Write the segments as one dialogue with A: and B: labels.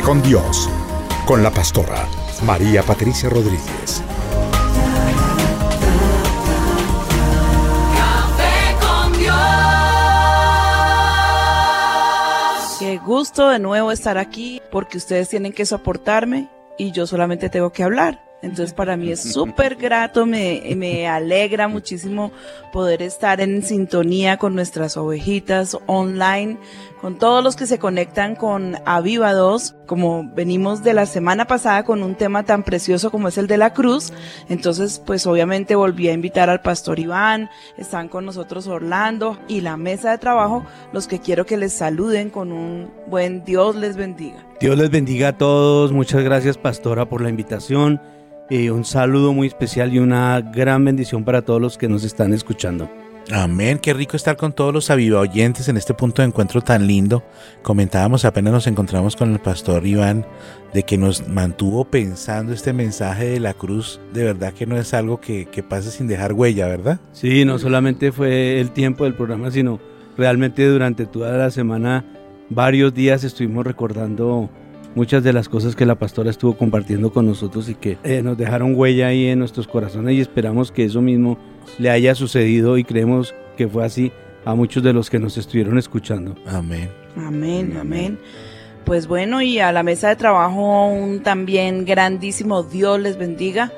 A: Con Dios, con
B: la pastora María Patricia Rodríguez.
C: Qué gusto de nuevo estar aquí porque ustedes tienen que soportarme y yo solamente tengo que hablar. Entonces para mí es súper grato, me, me alegra muchísimo poder estar en sintonía con nuestras ovejitas online, con todos los que se conectan con Aviva 2, como venimos de la semana pasada con un tema tan precioso como es el de la cruz. Entonces pues obviamente volví a invitar al pastor Iván, están con nosotros Orlando y la mesa de trabajo, los que quiero que les saluden con un buen Dios les bendiga.
D: Dios les bendiga a todos. Muchas gracias, pastora, por la invitación. Eh, un saludo muy especial y una gran bendición para todos los que nos están escuchando.
E: Amén, qué rico estar con todos los aviva oyentes en este punto de encuentro tan lindo. Comentábamos apenas nos encontramos con el pastor Iván de que nos mantuvo pensando este mensaje de la cruz. De verdad que no es algo que, que pase sin dejar huella, ¿verdad?
D: Sí, no solamente fue el tiempo del programa, sino realmente durante toda la semana, varios días estuvimos recordando muchas de las cosas que la pastora estuvo compartiendo con nosotros y que eh, nos dejaron huella ahí en nuestros corazones y esperamos que eso mismo le haya sucedido y creemos que fue así a muchos de los que nos estuvieron escuchando.
E: Amén.
C: Amén, amén. Pues bueno, y a la mesa de trabajo un también grandísimo Dios les bendiga.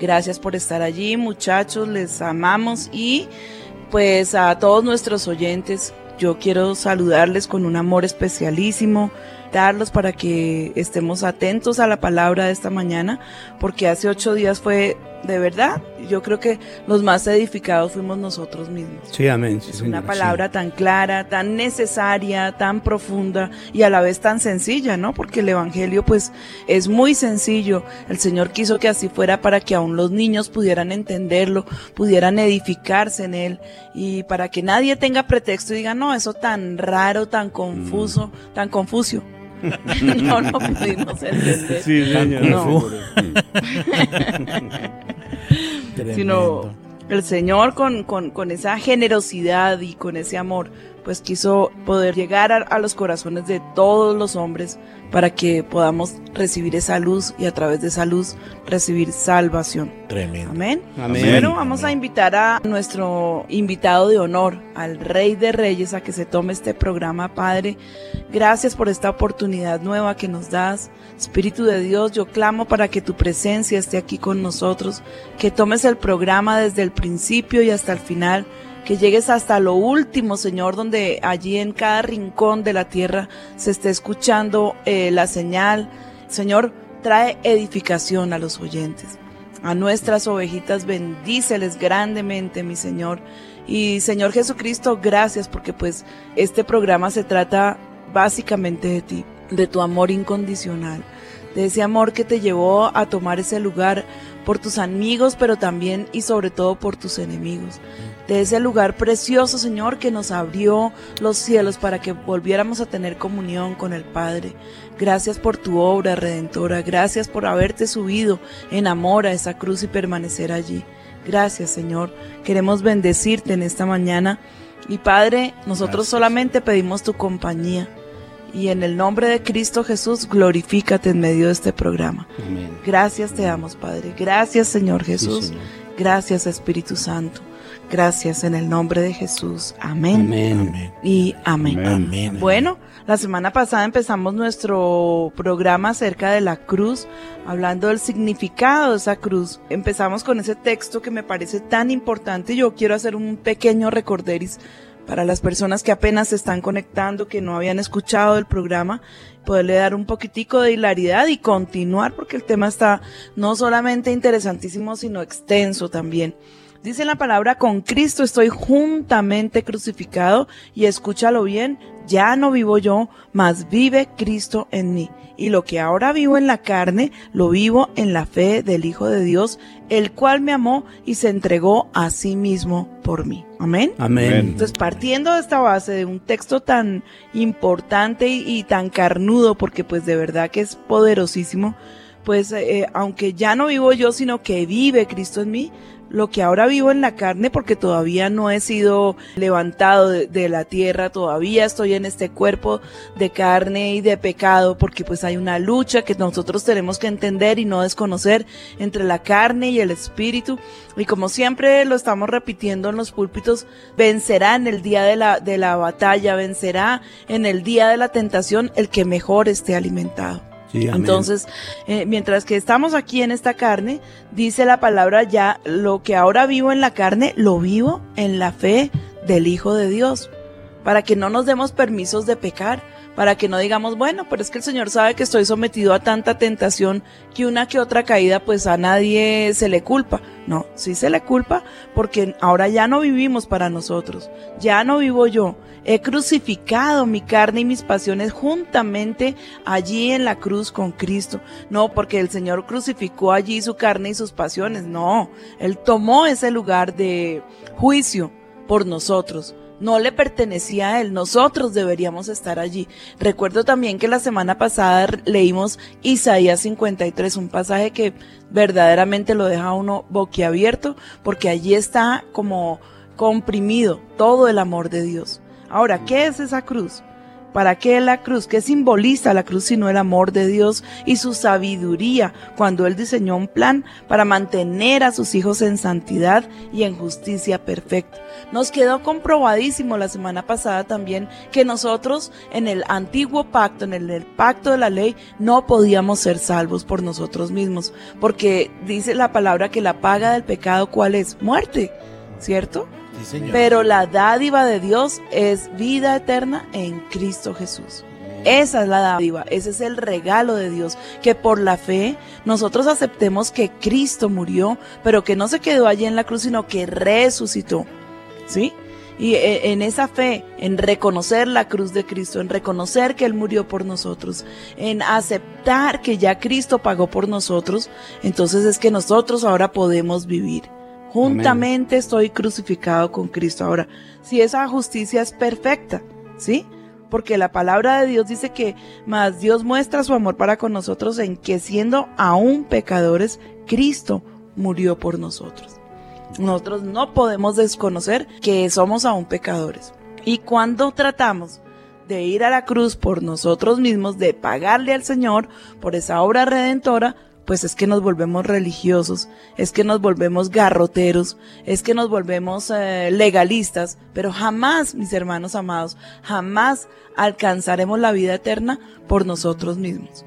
C: Gracias por estar allí, muchachos, les amamos y pues a todos nuestros oyentes, yo quiero saludarles con un amor especialísimo, darlos para que estemos atentos a la palabra de esta mañana, porque hace ocho días fue de verdad, yo creo que los más edificados fuimos nosotros mismos.
D: Sí, amén. sí,
C: Es una palabra tan clara, tan necesaria, tan profunda y a la vez tan sencilla, ¿no? Porque el Evangelio pues es muy sencillo. El Señor quiso que así fuera para que aún los niños pudieran entenderlo, pudieran edificarse en él y para que nadie tenga pretexto y diga, no, eso tan raro, tan confuso, tan confucio. no, no pudimos entender.
D: Sí, señor.
C: No. sino el Señor con, con, con esa generosidad y con ese amor, pues quiso poder llegar a, a los corazones de todos los hombres para que podamos recibir esa luz y a través de esa luz recibir salvación.
E: Tremendo.
C: Amén.
D: Amén.
C: Bueno, vamos a invitar a nuestro invitado de honor, al Rey de Reyes, a que se tome este programa, Padre. Gracias por esta oportunidad nueva que nos das. Espíritu de Dios, yo clamo para que tu presencia esté aquí con nosotros, que tomes el programa desde el principio y hasta el final, que llegues hasta lo último, Señor, donde allí en cada rincón de la tierra se esté escuchando eh, la señal. Señor, trae edificación a los oyentes a nuestras ovejitas, bendíceles grandemente, mi Señor. Y Señor Jesucristo, gracias porque pues este programa se trata básicamente de ti, de tu amor incondicional, de ese amor que te llevó a tomar ese lugar por tus amigos, pero también y sobre todo por tus enemigos. De ese lugar precioso, Señor, que nos abrió los cielos para que volviéramos a tener comunión con el Padre. Gracias por tu obra redentora. Gracias por haberte subido en amor a esa cruz y permanecer allí. Gracias, Señor. Queremos bendecirte en esta mañana Y Padre, nosotros
E: Gracias.
C: solamente pedimos tu compañía. Y en el nombre de Cristo Jesús, glorifícate en medio de este programa.
D: Amén.
C: Gracias te damos, Padre. Gracias, Señor
D: Sí,
C: Jesús.
D: Señor.
C: Gracias, Espíritu Santo. Gracias en el nombre de Jesús. Amén.
D: Amén.
E: Amén.
C: Y amén.
E: Amén.
C: Bueno, la semana pasada empezamos nuestro programa acerca de la cruz, hablando del significado de esa cruz. Empezamos con ese texto que me parece tan importante. Yo quiero hacer un pequeño recorderis para las personas que apenas se están conectando, que no habían escuchado el programa, poderle dar un poquitico de hilaridad y continuar porque el tema está no solamente interesantísimo, sino extenso también. Dice la palabra, con Cristo estoy juntamente crucificado y escúchalo bien, ya no vivo yo, mas vive Cristo en mí. Y lo que ahora vivo en la carne, lo vivo en la fe del Hijo de Dios, el cual me amó y se entregó a sí mismo por mí. Amén.
D: Amén.
C: Entonces, partiendo de esta base de un texto tan importante y, y tan carnudo, porque pues de verdad que es poderosísimo, pues eh, aunque ya no vivo yo, sino que vive Cristo en mí, lo que ahora vivo en la carne, porque todavía no he sido levantado de, de la tierra, todavía estoy en este cuerpo de carne y de pecado, porque pues hay una lucha que nosotros tenemos que entender y no desconocer entre la carne y el espíritu. Y como siempre lo estamos repitiendo en los púlpitos, vencerá en el día de la, de la batalla, vencerá en el día de la tentación el que mejor esté alimentado. Entonces, eh, mientras que estamos aquí en esta carne, dice la palabra ya, lo que ahora vivo en la carne, lo vivo en la fe del Hijo de Dios, para que no nos demos permisos de pecar, para que no digamos, bueno, pero es que el Señor sabe que estoy sometido a tanta tentación que una que otra caída, pues a nadie se le culpa. No, sí se le culpa porque ahora ya no vivimos para nosotros, ya no vivo yo. He crucificado mi carne y mis pasiones juntamente allí en la cruz con Cristo. No, porque el Señor crucificó allí su carne y sus pasiones. No, Él tomó ese lugar de juicio por nosotros. No le pertenecía a él, nosotros deberíamos estar allí. Recuerdo también que la semana pasada leímos Isaías 53, un pasaje que verdaderamente lo deja uno boquiabierto, porque allí está como comprimido todo el amor de Dios. Ahora, ¿qué es esa cruz? ¿Para qué la cruz? ¿Qué simboliza la cruz sino el amor de Dios y su sabiduría cuando Él diseñó un plan para mantener a sus hijos en santidad y en justicia perfecta? Nos quedó comprobadísimo la semana pasada también que nosotros en el antiguo pacto, en el, el pacto de la ley, no podíamos ser salvos por nosotros mismos, porque dice la palabra que la paga del pecado, ¿cuál es? Muerte, ¿cierto?
E: Sí, señor.
C: Pero la dádiva de Dios es vida eterna en Cristo Jesús. Esa es la dádiva, ese es el regalo de Dios, que por la fe nosotros aceptemos que Cristo murió, pero que no se quedó allí en la cruz, sino que resucitó. ¿Sí? Y eh, en esa fe, en reconocer la cruz de Cristo, en reconocer que Él murió por nosotros, en aceptar que ya Cristo pagó por nosotros, entonces es que nosotros ahora podemos vivir. Juntamente estoy crucificado con Cristo. Ahora, si esa justicia es perfecta, ¿sí? Porque la palabra de Dios dice que más Dios muestra su amor para con nosotros en que siendo aún pecadores, Cristo murió por nosotros. Nosotros no podemos desconocer que somos aún pecadores. Y cuando tratamos de ir a la cruz por nosotros mismos, de pagarle al Señor por esa obra redentora, pues es que nos volvemos religiosos, es que nos volvemos garroteros, es que nos volvemos eh, legalistas, pero jamás, mis hermanos amados, jamás alcanzaremos la vida eterna por nosotros mismos.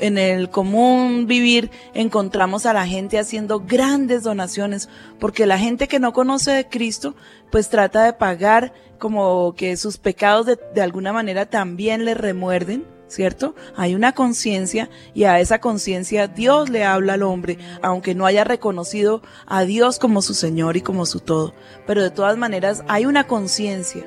C: En el común vivir encontramos a la gente haciendo grandes donaciones, porque la gente que no conoce de Cristo, pues trata de pagar como que sus pecados de, de alguna manera también le remuerden, ¿cierto? Hay una conciencia y a esa conciencia Dios le habla al hombre, aunque no haya reconocido a Dios como su Señor y como su todo. Pero de todas maneras hay una conciencia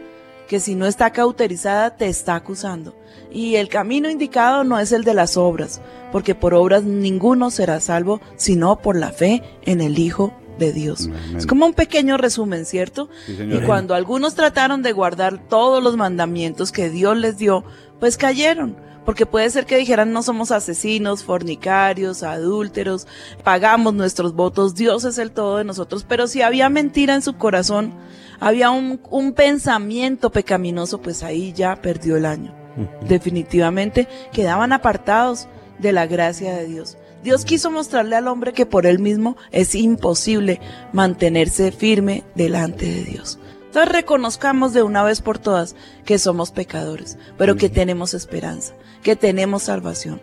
C: que si no está cauterizada te está acusando. Y el camino indicado no es el de las obras, porque por obras ninguno será salvo, sino por la fe en el Hijo de Dios. Es como un pequeño resumen, ¿cierto? y cuando algunos trataron de guardar todos los mandamientos que Dios les dio, pues cayeron. Porque puede ser que dijeran no somos asesinos, fornicarios, adúlteros, pagamos nuestros votos, Dios es el todo de nosotros, pero si había mentira en su corazón, había un, un pensamiento pecaminoso, pues ahí ya perdió el año. Definitivamente quedaban apartados de la gracia de Dios. Dios quiso mostrarle al hombre que por él mismo es imposible mantenerse firme delante de Dios. Entonces reconozcamos de una vez por todas que somos pecadores, pero que tenemos esperanza, que tenemos salvación.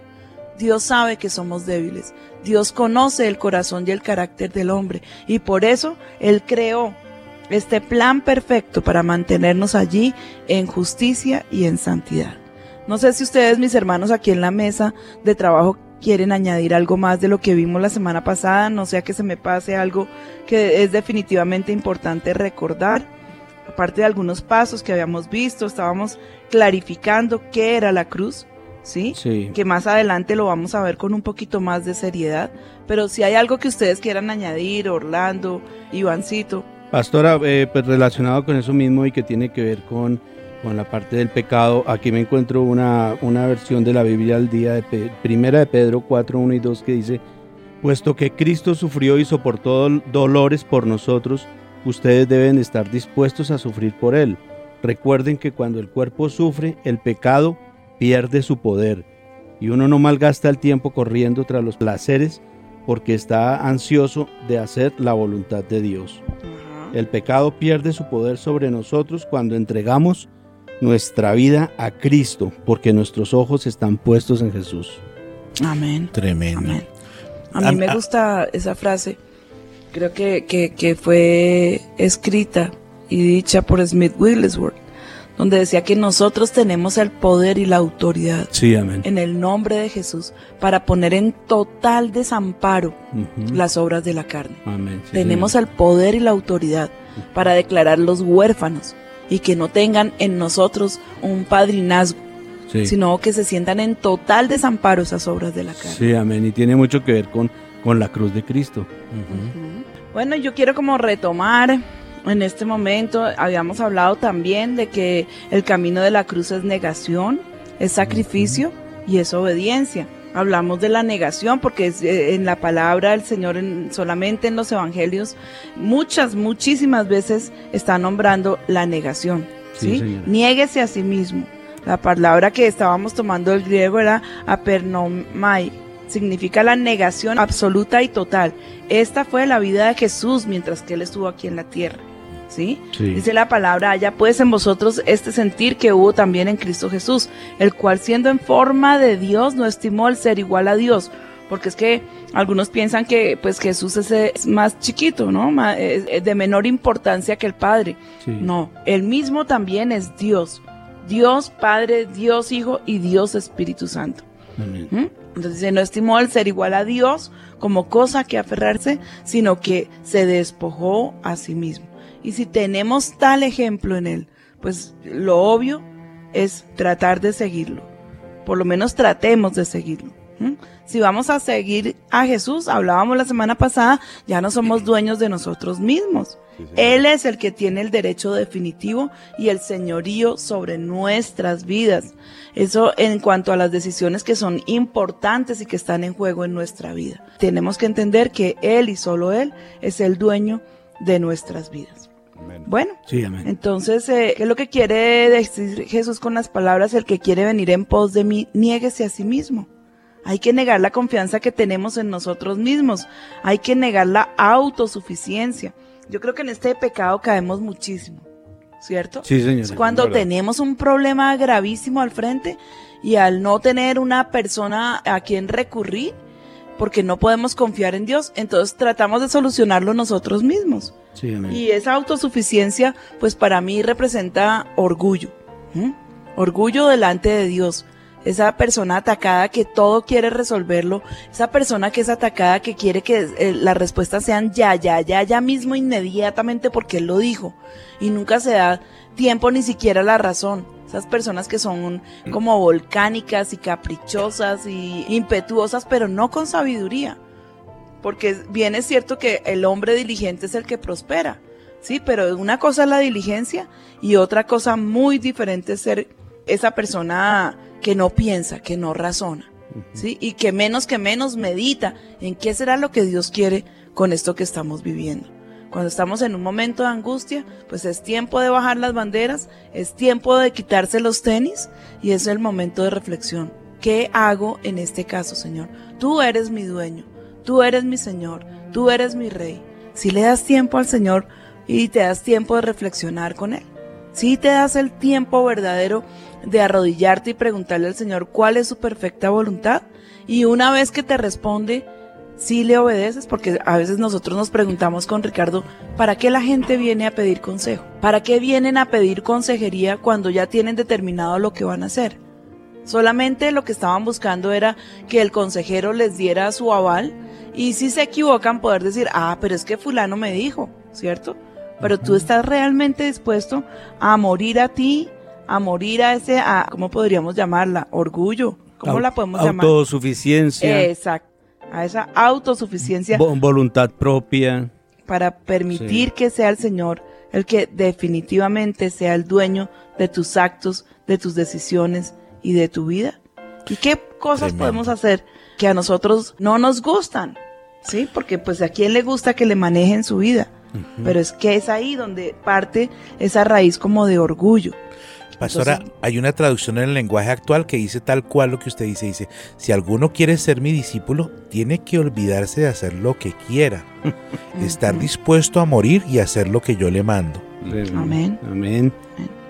C: Dios sabe que somos débiles. Dios conoce el corazón y el carácter del hombre y por eso Él creó este plan perfecto para mantenernos allí en justicia y en santidad. No sé si ustedes, mis hermanos, aquí en la mesa de trabajo quieren añadir algo más de lo que vimos la semana pasada, no sea que se me pase algo que es definitivamente importante recordar. Aparte de algunos pasos que habíamos visto, estábamos clarificando qué era la cruz, ¿sí?
D: Sí.
C: Que más adelante lo vamos a ver con un poquito más de seriedad. Pero si hay algo que ustedes quieran añadir, Orlando, Ivancito,
D: Pastora, eh, pues relacionado con eso mismo y que tiene que ver con, con la parte del pecado, aquí me encuentro una, una versión de la Biblia al día de Pe- Primera de Pedro 4, 1 y 2 que dice, puesto que Cristo sufrió y soportó dol- dolores por nosotros, ustedes deben estar dispuestos a sufrir por Él. Recuerden que cuando el cuerpo sufre, el pecado pierde su poder y uno no malgasta el tiempo corriendo tras los placeres porque está ansioso de hacer la voluntad de Dios. El pecado pierde su poder sobre nosotros cuando entregamos nuestra vida a Cristo, porque nuestros ojos están puestos en Jesús.
C: amén.
E: Tremendo.
C: Amén. A mí me gusta esa frase. Creo que, que, que fue escrita y dicha por Smith Wigglesworth, donde decía que nosotros tenemos el poder y la autoridad
D: Sí, amén.
C: en el nombre de Jesús para poner en total desamparo las obras de la carne.
D: Amén. sí,
C: Tenemos
D: señor.
C: el poder y la autoridad para declarar los huérfanos y que no tengan en nosotros un padrinazgo,
D: Sí.
C: sino que se sientan en total desamparo esas obras de la carne.
D: Sí, amén. Y tiene mucho que ver con, con la cruz de Cristo.
C: Bueno, yo quiero como retomar en este momento, habíamos hablado también de que el camino de la cruz es negación, es sacrificio y es obediencia. Hablamos de la negación porque es, eh, en la palabra del Señor, en- solamente en los evangelios, muchas, muchísimas veces está nombrando la negación.
D: Sí,
C: ¿sí? Niéguese a sí mismo. La palabra que estábamos tomando del griego era apernomai, significa la negación absoluta y total. Esta fue la vida de Jesús mientras que él estuvo aquí en la tierra. ¿Sí?
D: Sí.
C: Dice la palabra, haya pues en vosotros este sentir que hubo también en Cristo Jesús, el cual siendo en forma de Dios no estimó el ser igual a Dios, porque es que algunos piensan que pues Jesús es, es más chiquito, ¿no? Es- de menor importancia que el Padre.
D: Sí.
C: No, él mismo también es Dios. Dios Padre, Dios Hijo y Dios Espíritu Santo.
D: Amén.
C: ¿Mm? Entonces dice, no estimó el ser igual a Dios como cosa que aferrarse, sino que se despojó a sí mismo. Y si tenemos tal ejemplo en él, pues lo obvio es tratar de seguirlo. Por lo menos tratemos de seguirlo. ¿Mm? Si vamos a seguir a Jesús, hablábamos la semana pasada, ya no somos dueños de nosotros mismos. Él es el que tiene el derecho definitivo y el señorío sobre nuestras vidas. Eso en cuanto a las decisiones que son importantes y que están en juego en nuestra vida. Tenemos que entender que Él y solo Él es el dueño de nuestras vidas. Bueno,
D: Sí, amén.
C: entonces, eh, ¿qué es lo que quiere decir Jesús con las palabras? El que quiere venir en pos de mí, niéguese a sí mismo. Hay que negar la confianza que tenemos en nosotros mismos. Hay que negar la autosuficiencia. Yo creo que en este pecado caemos muchísimo, ¿cierto?
D: Sí,
C: Es
D: señora.
C: cuando tenemos un problema gravísimo al frente y al no tener una persona a quien recurrir, porque no podemos confiar en Dios, entonces tratamos de solucionarlo nosotros mismos.
D: Sí, amén.
C: Y esa autosuficiencia, pues para mí representa orgullo. Orgullo delante de Dios. Esa persona atacada que todo quiere resolverlo. Esa persona que es atacada que quiere que eh, las respuestas sean ya, ya, ya, ya mismo, inmediatamente porque él lo dijo. Y nunca se da tiempo ni siquiera la razón. Esas personas que son como volcánicas y caprichosas y impetuosas, pero no con sabiduría. Porque bien es cierto que el hombre diligente es el que prospera, sí, pero una cosa es la diligencia y otra cosa muy diferente es ser esa persona que no piensa, que no razona, ¿sí? Y que menos que menos medita en qué será lo que Dios quiere con esto que estamos viviendo. Cuando estamos en un momento de angustia, pues es tiempo de bajar las banderas, es tiempo de quitarse los tenis y es el momento de reflexión. ¿Qué hago en este caso, Señor? Tú eres mi dueño, tú eres mi Señor, tú eres mi Rey. Si le das tiempo al Señor y te das tiempo de reflexionar con Él, si te das el tiempo verdadero de arrodillarte y preguntarle al Señor cuál es su perfecta voluntad, y una vez que te responde, si le obedeces, porque a veces nosotros nos preguntamos con Ricardo, ¿para qué la gente viene a pedir consejo? ¿Para qué vienen a pedir consejería cuando ya tienen determinado lo que van a hacer? Solamente lo que estaban buscando era que el consejero les diera su aval y si se equivocan poder decir, ah, pero es que fulano me dijo, ¿cierto? Pero tú estás realmente dispuesto a morir a ti, a morir a ese, a, ¿cómo podríamos llamarla? Orgullo. ¿Cómo la podemos llamar?
D: Autosuficiencia,
C: Exacto. A esa autosuficiencia
D: vo- voluntad propia.
C: para permitir
D: Sí.
C: que sea el Señor el que definitivamente sea el dueño de tus actos, de tus decisiones y de tu vida. ¿Y qué cosas podemos hacer que a nosotros no nos gustan? ¿Sí? Porque pues a quién le gusta que le manejen su vida. Pero es que es ahí donde parte esa raíz como de orgullo.
E: Pastora,
C: Entonces-
E: hay una traducción en el lenguaje actual que dice tal cual lo que usted dice. Dice, si alguno quiere ser mi discípulo, tiene que olvidarse de hacer lo que quiera. estar dispuesto a morir y hacer lo que yo le mando.
C: Amén.
D: Amén.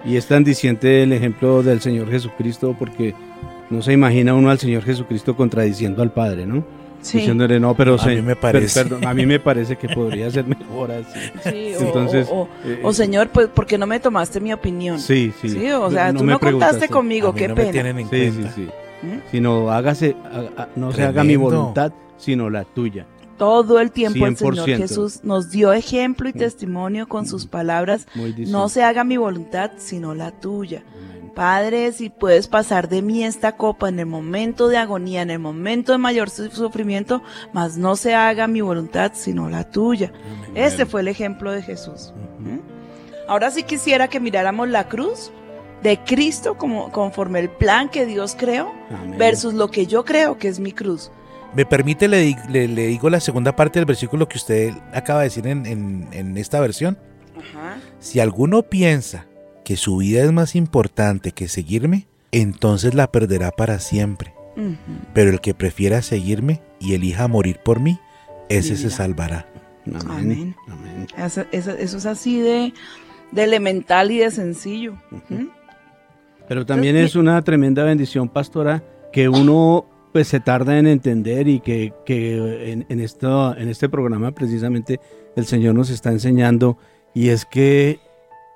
D: Y es tan diciente el ejemplo del Señor Jesucristo porque no se imagina uno al Señor Jesucristo contradiciendo al Padre, ¿no?
C: Sí.
D: Diciéndole, no, pero
E: A
D: se-
E: mí me
D: per-
E: parece.
D: perdón, a mí me parece que podría ser mejor así.
C: Sí, o-
D: Entonces,
C: o, o-
D: eh,
C: o, Señor, pues, ¿por qué no me tomaste mi opinión?
D: Sí, sí.
C: Sí, o sea,
D: No
C: tú
D: me
C: no contaste
D: preguntaste.
C: conmigo,
E: A mí
C: qué
E: no me
C: pena.
E: tienen en
D: Sí, sí,
E: cuenta.
D: sí.
C: ¿Mm?
D: Sino hágase, ha- no se haga mi
E: Tremendo.
D: voluntad, sino la tuya.
C: Todo el tiempo el Señor
D: 100%.
C: Jesús nos dio ejemplo y testimonio con sus palabras. No se haga mi voluntad, sino la tuya. Padre, si puedes pasar de mí esta copa en el momento de agonía, en el momento de mayor su- sufrimiento, mas no se haga mi voluntad, sino la tuya. Este fue el ejemplo de Jesús. ¿Mm? Ahora sí quisiera que miráramos la cruz de Cristo como conforme el plan que Dios creó
D: Amén.
C: versus lo que yo creo que es mi cruz.
E: ¿Me permite, le, di- le- le digo la segunda parte del versículo que usted acaba de decir en, en- en esta versión?
C: Ajá.
E: Si alguno piensa que su vida es más importante que seguirme, entonces la perderá para siempre. Pero el que prefiera seguirme y elija morir por mí, ese se salvará.
C: Amén.
D: Amén. Amén.
C: Eso, eso- eso es así de, de elemental y de sencillo. ¿Mm?
D: Pero también
C: Entonces,
D: es una tremenda bendición, pastora, que uno pues se tarda en entender y que, que en, esto, en este programa precisamente el Señor nos está enseñando y es que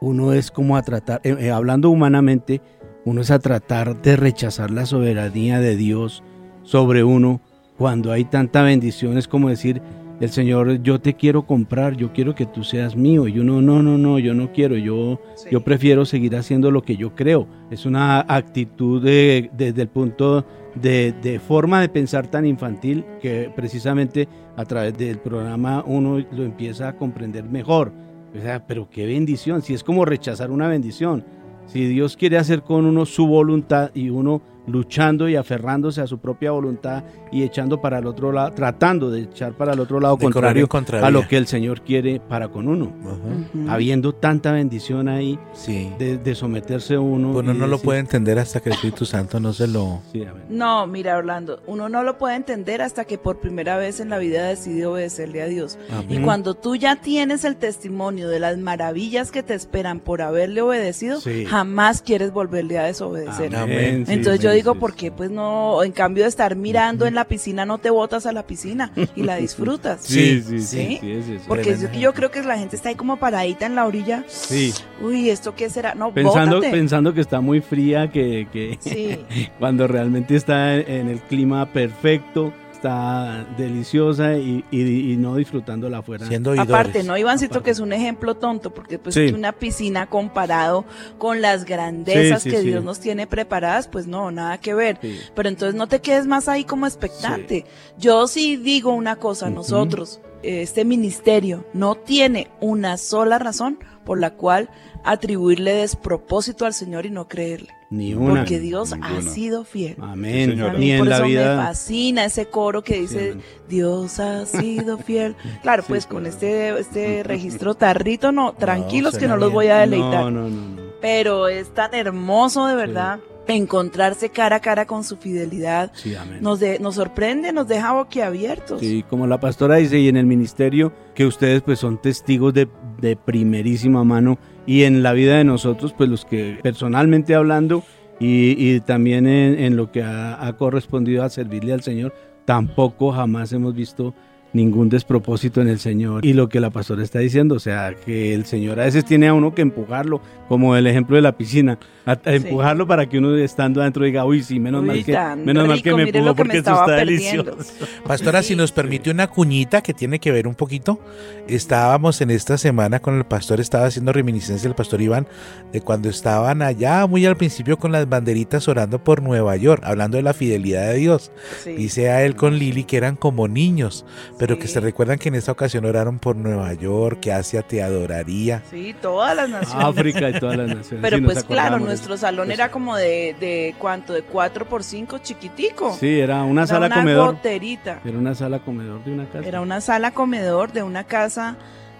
D: uno es como a tratar, eh, eh, hablando humanamente, uno es a tratar de rechazar la soberanía de Dios sobre uno cuando hay tanta bendición, es como decir, el Señor, yo te quiero comprar, yo quiero que tú seas mío, y uno, no, no, no, yo no quiero, yo,
C: Sí.
D: yo prefiero seguir haciendo lo que yo creo. Es una actitud de- desde el punto de, de forma de pensar tan infantil que precisamente a través del programa uno lo empieza a comprender mejor. O sea, pero qué bendición, si es como rechazar una bendición. Si Dios quiere hacer con uno su voluntad y uno luchando y aferrándose a su propia voluntad y echando para el otro lado, tratando de echar para el otro lado
E: De
D: contrario a lo que el Señor quiere para con uno.
C: Ujú.
D: Habiendo tanta bendición ahí
E: Sí.
D: de, de someterse uno.
E: Uno
D: y
E: no lo puede entender hasta que el Espíritu Santo no se lo...
D: Sí.
C: No, mira Orlando, uno no lo puede entender hasta que por primera vez en la vida decide obedecerle a Dios. Y cuando tú ya tienes el testimonio de las maravillas que te esperan por haberle obedecido,
D: Sí.
C: jamás quieres volverle a desobedecer.
E: Amén.
C: Entonces yo digo,
D: sí,
C: ¿por qué pues no, en cambio de estar mirando en la piscina, no te botas a la piscina y la disfrutas?
D: Sí,
E: Sí,
D: sí.
C: Porque yo, yo creo que la gente está ahí como paradita en la orilla.
D: Sí,
C: Uy, ¿esto qué será? No,
D: pensando,
C: bótate.
D: pensando que está muy fría, que, que
C: Sí.
D: cuando realmente está en el clima perfecto, está deliciosa y, y- y no disfrutándola afuera.
E: Siendo oidores.
C: Aparte, ¿no, Ivancito,
D: Aparte.
C: que es un ejemplo tonto? Porque pues
D: Sí.
C: una piscina comparado con las grandezas
D: Sí, sí,
C: que
D: sí.
C: Dios nos tiene preparadas, pues no, nada que ver.
D: Sí.
C: Pero entonces no te quedes más ahí como expectante. Yo sí digo una cosa,
D: Ujú.
C: nosotros, este ministerio no tiene una sola razón por la cual atribuirle despropósito al Señor y no creerle.
D: Ni una.
C: Porque Dios ha sido fiel.
D: Amén.
F: Señora.
D: Ni en
C: por
D: la
C: eso me
D: vida.
C: fascina ese coro que dice. Dios ha sido fiel. Claro,
D: Sí,
C: pues con este, este registro tarrito, no, tranquilos que no los voy a deleitar.
D: No, no, no, no.
C: Pero es tan hermoso de verdad encontrarse cara a cara con su fidelidad.
D: Sí.
C: Nos, de- nos sorprende, nos deja boquiabiertos.
D: Sí, como la pastora dice, y en el ministerio, que ustedes pues son testigos de, de primerísima mano, y en la vida de nosotros, pues los que personalmente hablando, y, y también en, en lo que ha, ha correspondido a servirle al Señor, tampoco jamás hemos visto ningún despropósito en el Señor. Y lo que la pastora está diciendo, o sea, que el Señor a veces tiene a uno que empujarlo, como el ejemplo de la piscina, a, a empujarlo para que uno estando adentro diga, uy, sí, menos
C: Uy,
D: mal que, menos mal que me empujó
C: me
D: porque
C: estaba
D: está
C: perdiendo.
D: delicioso.
E: Pastora, si
C: Sí.
E: nos permite una cuñita que tiene que ver un poquito, estábamos en esta semana con el pastor, estaba haciendo reminiscencia el pastor Iván, de cuando estaban allá muy al principio con las banderitas orando por Nueva York, hablando de la fidelidad de Dios.
C: Sí.
E: Dice a él con Lili que eran como niños, pero que se recuerdan que en esta ocasión oraron por Nueva York, que Asia te adoraría.
C: Sí, todas las naciones.
D: África y todas las naciones.
C: Pero pues claro,
D: acordamos de
C: nuestro salón era como de, de cuánto, de 4 por 5 chiquitico.
D: Sí, era una
C: Era
D: sala
C: una
D: comedor.
C: goterita.
D: Era una sala comedor de una casa.
C: Era una sala comedor de una casa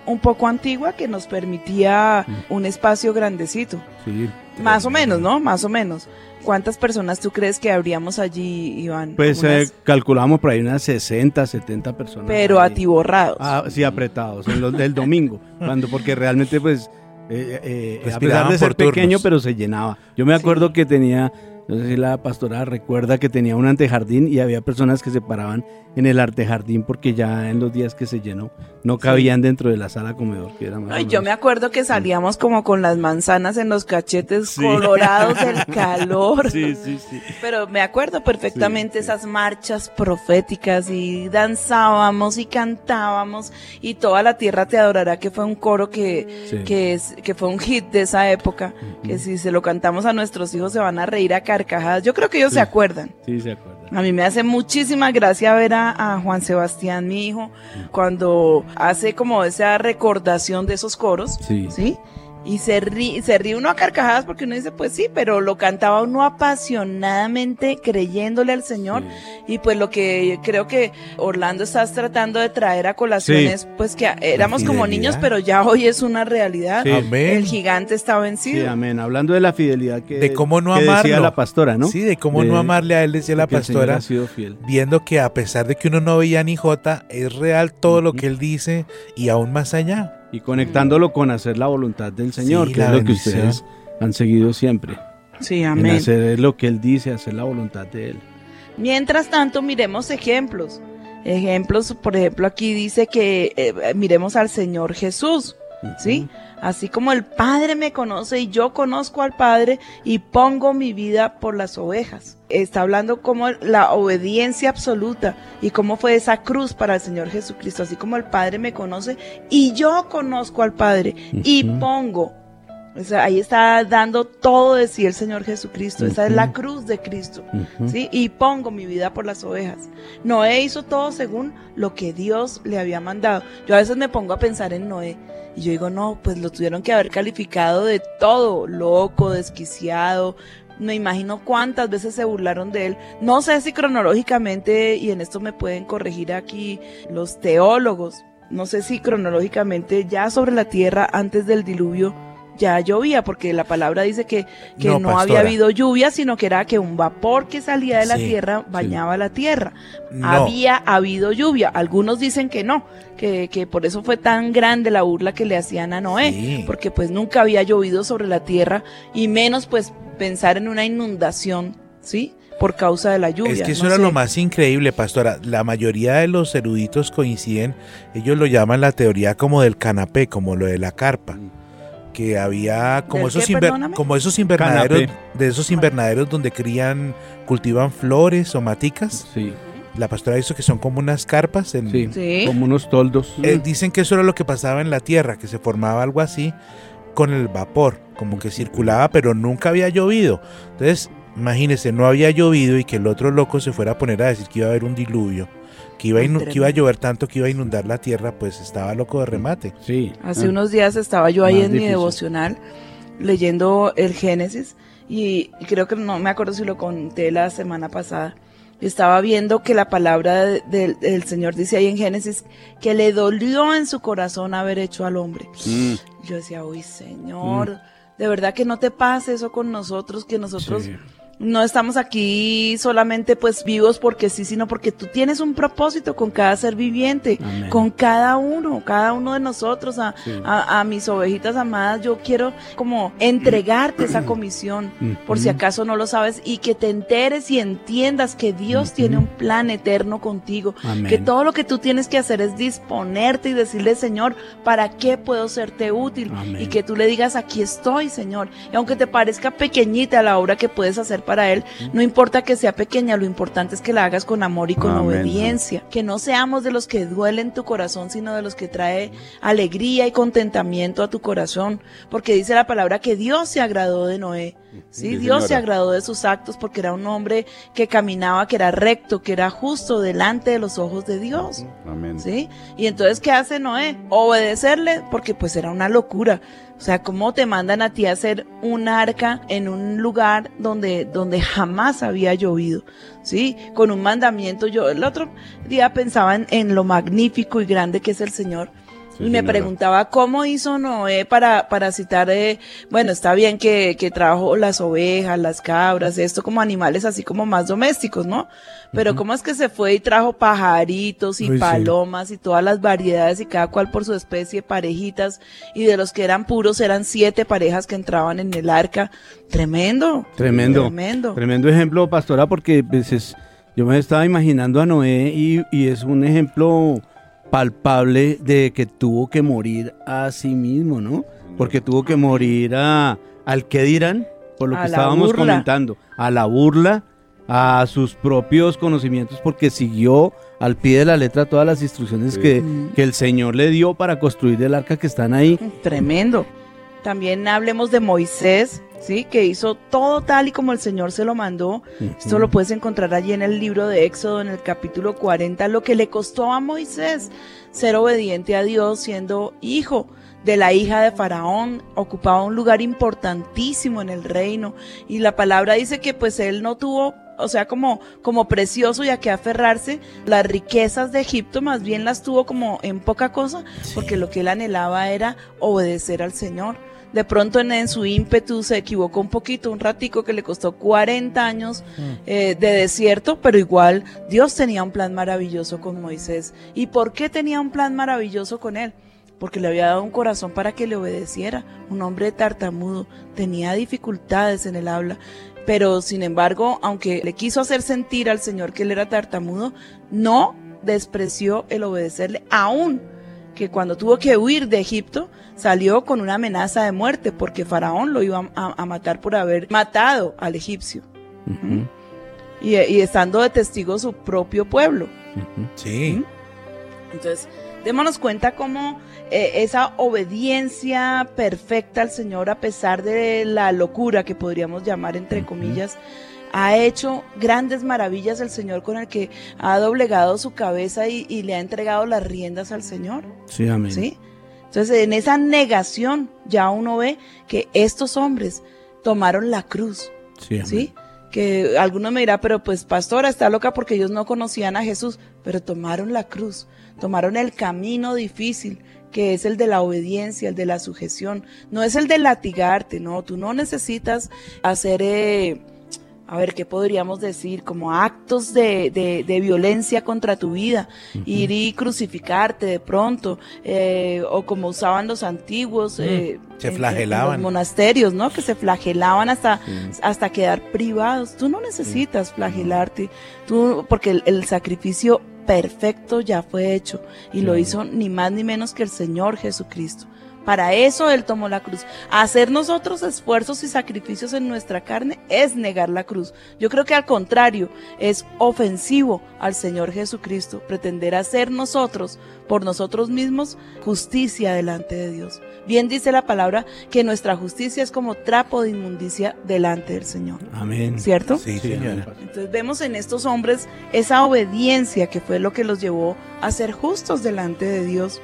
C: un poco antigua que nos permitía
D: Mm.
C: un espacio grandecito.
D: Sí.
C: Más o menos, ¿no? Más o menos. ¿Cuántas personas tú crees que habríamos allí, Iván?
D: Pues
C: Unas-
D: eh, calculamos por ahí unas 60, 70 personas.
C: pero
D: ahí.
C: atiborrados.
D: Ah, sí, apretados, en los del domingo, cuando porque realmente pues eh, eh, a pesar de ser
E: por turnos.
D: pequeño, pero se llenaba. Yo me acuerdo
C: Sí.
D: que tenía, no sé si la pastora recuerda que tenía un antejardín y había personas que se paraban en el antejardín porque ya en los días que se llenó no cabían dentro de la sala comedor, que era más
C: Ay, yo me acuerdo que salíamos como con las manzanas en los cachetes
D: Sí.
C: colorados del calor.
D: Sí, sí, sí.
C: Pero me acuerdo perfectamente esas marchas proféticas y danzábamos y cantábamos y toda la tierra te adorará, que fue un coro que, que, es, que fue un hit de esa época, que si se lo cantamos a nuestros hijos se van a reír a carcajadas. Yo creo que ellos
D: Sí.
C: se acuerdan.
D: Sí, se acuerda.
C: A mí me hace muchísima gracia ver a, a Juan Sebastián, mi hijo, cuando hace como esa recordación de esos coros.
D: Sí.
C: ¿sí? Y se ríe, se ríe uno a carcajadas porque uno dice, pues sí, pero lo cantaba uno apasionadamente creyéndole al Señor. Y pues lo que creo que Orlando estás tratando de traer a colación
D: Sí.
C: es pues que éramos como niños, pero ya hoy es una realidad.
D: Sí.
E: Amén.
C: El gigante está
D: Sí,
C: vencido.
D: amén. Hablando de la fidelidad que,
E: De cómo no
D: que decía
E: amarlo.
D: la pastora, ¿no?
E: Sí, de cómo
D: De-
E: no amarle a él, decía la pastora.
D: ha sido fiel.
E: viendo que a pesar de que uno no veía ni jota, es real todo lo que él dice y aún más allá.
D: Y conectándolo con hacer la voluntad del Señor,
E: Sí,
D: que es lo que ustedes han seguido siempre.
C: Sí,
D: En
C: amén.
D: hacer lo que Él dice, hacer la voluntad de Él.
C: Mientras tanto, miremos ejemplos. Ejemplos, por ejemplo, aquí dice que eh, miremos al Señor Jesús, ¿sí? Así como el Padre me conoce y yo conozco al Padre y pongo mi vida por las ovejas. Está hablando como la obediencia absoluta y cómo fue esa cruz para el Señor Jesucristo. Así como el Padre me conoce y yo conozco al Padre y pongo. O sea, ahí está dando todo de sí el Señor Jesucristo. Esa es la cruz de Cristo. ¿sí? Y pongo mi vida por las ovejas. Noé hizo todo según lo que Dios le había mandado. Yo a veces me pongo a pensar en Noé y yo digo, no, pues lo tuvieron que haber calificado de todo, loco, desquiciado. Me imagino cuántas veces se burlaron de él. No sé si cronológicamente, y en esto me pueden corregir aquí los teólogos, no sé si cronológicamente ya sobre la tierra antes del diluvio ya llovía, porque la palabra dice que, que
E: No,
C: no, había habido lluvia, sino que era que un vapor que salía de la
E: Sí,
C: tierra bañaba la tierra.
E: No.
C: Había habido lluvia. Algunos dicen que no, que, que por eso fue tan grande la burla que le hacían a Noé,
E: Sí.
C: porque pues nunca había llovido sobre la tierra y menos pues pensar en una inundación, ¿sí? Por causa de la lluvia.
E: Es que eso
C: no
E: era
C: sé.
E: lo más increíble, pastora. La mayoría de los eruditos coinciden, ellos lo llaman la teoría como del canapé, como lo de la carpa. Que había como
C: ¿Del
E: esos,
C: qué,
E: inver-
C: perdóname?
E: como esos invernaderos,
D: Canapé.
E: de esos invernaderos donde crían, cultivan flores o maticas.
D: Sí,
E: La pastora dice que son como unas carpas. En,
D: sí,
C: Sí.
D: como unos toldos.
E: Eh, dicen que eso era lo que pasaba en la tierra, que se formaba algo así con el vapor, como que circulaba, pero nunca había llovido. Entonces, Imagínese, no había llovido y que el otro loco se fuera a poner a decir que iba a haber un diluvio, que iba, a que iba a llover tanto que iba a inundar la tierra, pues estaba loco de remate.
D: Sí.
C: Hace
D: Ah,
C: unos días estaba yo ahí
D: Más
C: en mi devocional leyendo el Génesis y creo que no me acuerdo si lo conté la semana pasada. Estaba viendo que la palabra de- del, del Señor dice ahí en Génesis que le dolió en su corazón haber hecho al hombre.
D: mm,
C: Yo decía, uy, Señor, de verdad que no te pase eso con nosotros, que nosotros
D: sí.
C: No estamos aquí solamente pues vivos porque sí, sino porque tú tienes un propósito con cada ser viviente,
D: Amén.
C: con cada uno, cada uno de nosotros, a,
D: Sí.
C: a, a mis ovejitas amadas, yo quiero como entregarte esa comisión, por si acaso no lo sabes, y que te enteres y entiendas que Dios tiene un plan eterno contigo,
D: Amén.
C: que todo lo que tú tienes que hacer es disponerte y decirle, Señor, ¿para qué puedo serte útil?
D: Amén.
C: Y que tú le digas, aquí estoy, Señor. Y aunque te parezca pequeñita la obra que puedes hacer para Él, no importa que sea pequeña, lo importante es que la hagas con amor y con
F: Amén.
C: obediencia. Que no seamos de los que duelen tu corazón, sino de los que trae alegría y contentamiento a tu corazón. Porque dice la palabra que Dios se agradó de Noé. Sí, Dios se agradó de sus actos porque era un hombre que caminaba, que era recto, que era justo delante de los ojos de Dios.
F: Amén.
C: ¿Sí? Y entonces, ¿qué hace Noé? Obedecerle, porque pues era una locura. O sea, ¿cómo te mandan a ti a hacer un arca en un lugar donde, donde jamás había llovido? ¿Sí? Con un mandamiento. Yo el otro día pensaba en, en lo magnífico y grande que es el Señor.
F: Sí,
C: y me
F: señora.
C: preguntaba cómo hizo Noé para, para citar, eh, bueno, está bien que, que trajo las ovejas, las cabras, esto como animales así como más domésticos, ¿no? Pero cómo es que se fue y trajo pajaritos y
D: Uy, sí.
C: palomas y todas las variedades y cada cual por su especie, parejitas, y de los que eran puros eran siete parejas que entraban en el arca. Tremendo.
D: Tremendo.
C: Tremendo.
D: Tremendo ejemplo, pastora, porque pues, es- yo me estaba imaginando a Noé y, y es un ejemplo palpable de que tuvo que morir a sí mismo, ¿no? Porque tuvo que morir a, al que dirán, por lo
C: A
D: que estábamos
C: burla.
D: comentando, a la burla, a sus propios conocimientos, porque siguió al pie de la letra todas las instrucciones
F: Sí.
D: que, que el Señor le dio para construir el arca que están ahí.
C: Tremendo. También hablemos de Moisés, ¿sí? Que hizo todo tal y como el Señor se lo mandó. Esto lo puedes encontrar allí en el libro de Éxodo, en el capítulo 40, lo que le costó a Moisés ser obediente a Dios siendo hijo de la hija de Faraón, ocupaba un lugar importantísimo en el reino. Y la palabra dice que pues él no tuvo, o sea, como, como precioso y a que aferrarse, las riquezas de Egipto más bien las tuvo como en poca cosa, porque lo que él anhelaba era obedecer al Señor. De pronto en, en su ímpetu se equivocó un poquito, un ratico que le costó 40 años eh, de desierto, pero igual Dios tenía un plan maravilloso con Moisés. ¿Y por qué tenía un plan maravilloso con él? Porque le había dado un corazón para que le obedeciera. Un hombre tartamudo, tenía dificultades en el habla, pero sin embargo, aunque le quiso hacer sentir al Señor que él era tartamudo, no despreció el obedecerle, aún que cuando tuvo que huir de Egipto, salió con una amenaza de muerte, porque Faraón lo iba a, a matar por haber matado al egipcio. Y, y estando de testigo su propio pueblo.
E: Sí.
C: Entonces, démonos cuenta cómo eh, esa obediencia perfecta al Señor, a pesar de la locura que podríamos llamar entre comillas, ha hecho grandes maravillas el Señor con el que ha doblegado su cabeza y, y le ha entregado las riendas al Señor.
D: Sí, amén.
C: ¿Sí? Entonces, en esa negación ya uno ve que estos hombres tomaron la cruz.
D: Sí, amén.
C: ¿sí? Que alguno me dirá, pero pues pastora está loca porque ellos no conocían a Jesús, pero tomaron la cruz, tomaron el camino difícil, que es el de la obediencia, el de la sujeción, no es el de latigarte, no, tú no necesitas hacer, eh, a ver, ¿qué podríamos decir? Como actos de, de, de violencia contra tu vida, ir y crucificarte de pronto, eh, o como usaban los antiguos, eh,
E: Se
C: en- en- en
E: flagelaban.
C: los monasterios, ¿no? Que se flagelaban hasta, hasta quedar privados. Tú no necesitas flagelarte, tú, porque el, el sacrificio perfecto ya fue hecho y lo hizo ni más ni menos que el Señor Jesucristo Para eso Él tomó la cruz. Hacer nosotros esfuerzos y sacrificios en nuestra carne es negar la cruz. Yo creo que al contrario, es ofensivo al Señor Jesucristo pretender hacer nosotros, por nosotros mismos, justicia delante de Dios. Bien dice la palabra que nuestra justicia es como trapo de inmundicia delante del Señor.
D: Amén.
C: ¿Cierto?
E: Sí,
D: Sí,
E: señora.
C: Entonces vemos en estos hombres esa obediencia que fue lo que los llevó a ser justos delante de Dios.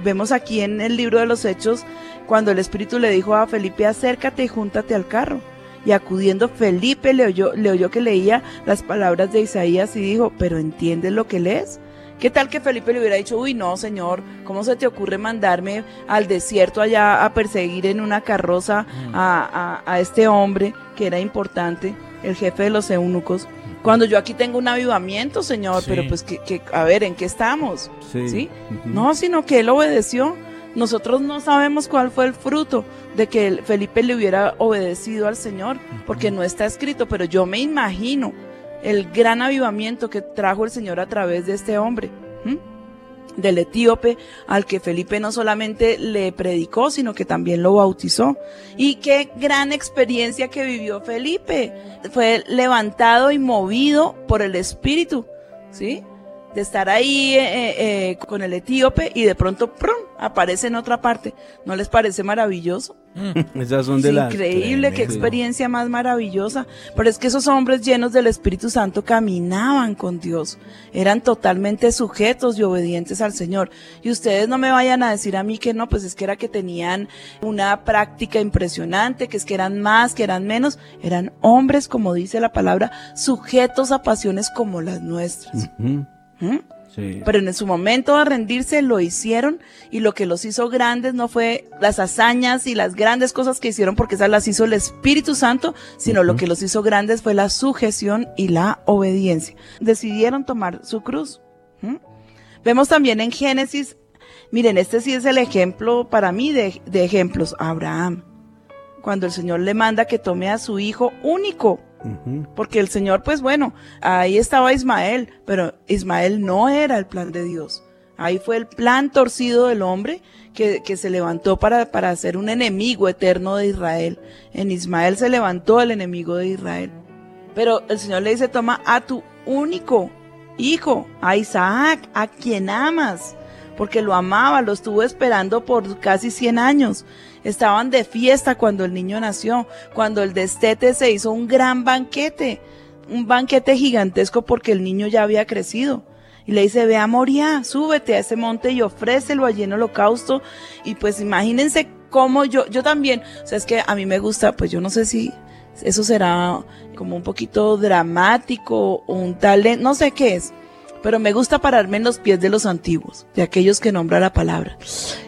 C: Vemos aquí en el libro de los Hechos cuando el Espíritu le dijo a Felipe acércate y júntate al carro. Y acudiendo Felipe le oyó, le oyó que leía las palabras de Isaías y dijo, pero ¿entiendes lo que lees? ¿Qué tal que Felipe le hubiera dicho, uy, no, señor, ¿cómo se te ocurre mandarme al desierto allá a perseguir en una carroza a, a- a este hombre que era importante, el jefe de los eunucos? Cuando yo aquí tengo un avivamiento, señor,
E: Sí.
C: pero pues, que, que- a ver, ¿en qué estamos?
D: Sí.
C: No, sino que él obedeció. Nosotros no sabemos cuál fue el fruto de que el- Felipe le hubiera obedecido al Señor, porque no está escrito, pero yo me imagino el gran avivamiento que trajo el Señor a través de este hombre, ¿m? Del etíope, al que Felipe no solamente le predicó, sino que también lo bautizó. Y qué gran experiencia que vivió Felipe. Fue levantado y movido por el Espíritu, ¿sí? De estar ahí eh, eh, con el etíope y de pronto ¡prum! aparece en otra parte. ¿No les parece maravilloso?
D: Esas son de
C: Es
D: las...
C: increíble, qué experiencia más maravillosa. Pero es que esos hombres llenos del Espíritu Santo caminaban con Dios, eran totalmente sujetos y obedientes al Señor. Y ustedes no me vayan a decir a mí que no, pues es que era que tenían una práctica impresionante, que es que eran más, que eran menos. Eran hombres, como dice la palabra, sujetos a pasiones como las nuestras. ¿Mm?
D: Sí.
C: Pero en su momento de rendirse lo hicieron y lo que los hizo grandes no fue las hazañas y las grandes cosas que hicieron porque esas las hizo el Espíritu Santo, sino lo que los hizo grandes fue la sujeción y la obediencia. Decidieron tomar su cruz. ¿Mm? Vemos también en Génesis, miren, este sí es el ejemplo para mí de, de ejemplos, Abraham. Cuando el Señor le manda que tome a su hijo único. Porque el Señor, pues bueno, ahí estaba Ismael, pero Ismael no era el plan de Dios. Ahí fue el plan torcido del hombre que, que se levantó para, para ser un enemigo eterno de Israel. En Ismael se levantó el enemigo de Israel. Pero el Señor le dice, toma a tu único hijo, a Isaac, a quien amas, porque lo amaba, lo estuvo esperando por casi 100 años. Estaban de fiesta cuando el niño nació, cuando el destete se hizo un gran banquete, un banquete gigantesco porque el niño ya había crecido. Y le dice, ve a Moria, súbete a ese monte y ofrécelo allí en holocausto. Y pues imagínense cómo yo, yo también, o sea, es que a mí me gusta, pues yo no sé si eso será como un poquito dramático un talento, no sé qué es. Pero me gusta pararme en los pies de los antiguos, de aquellos que nombra la palabra,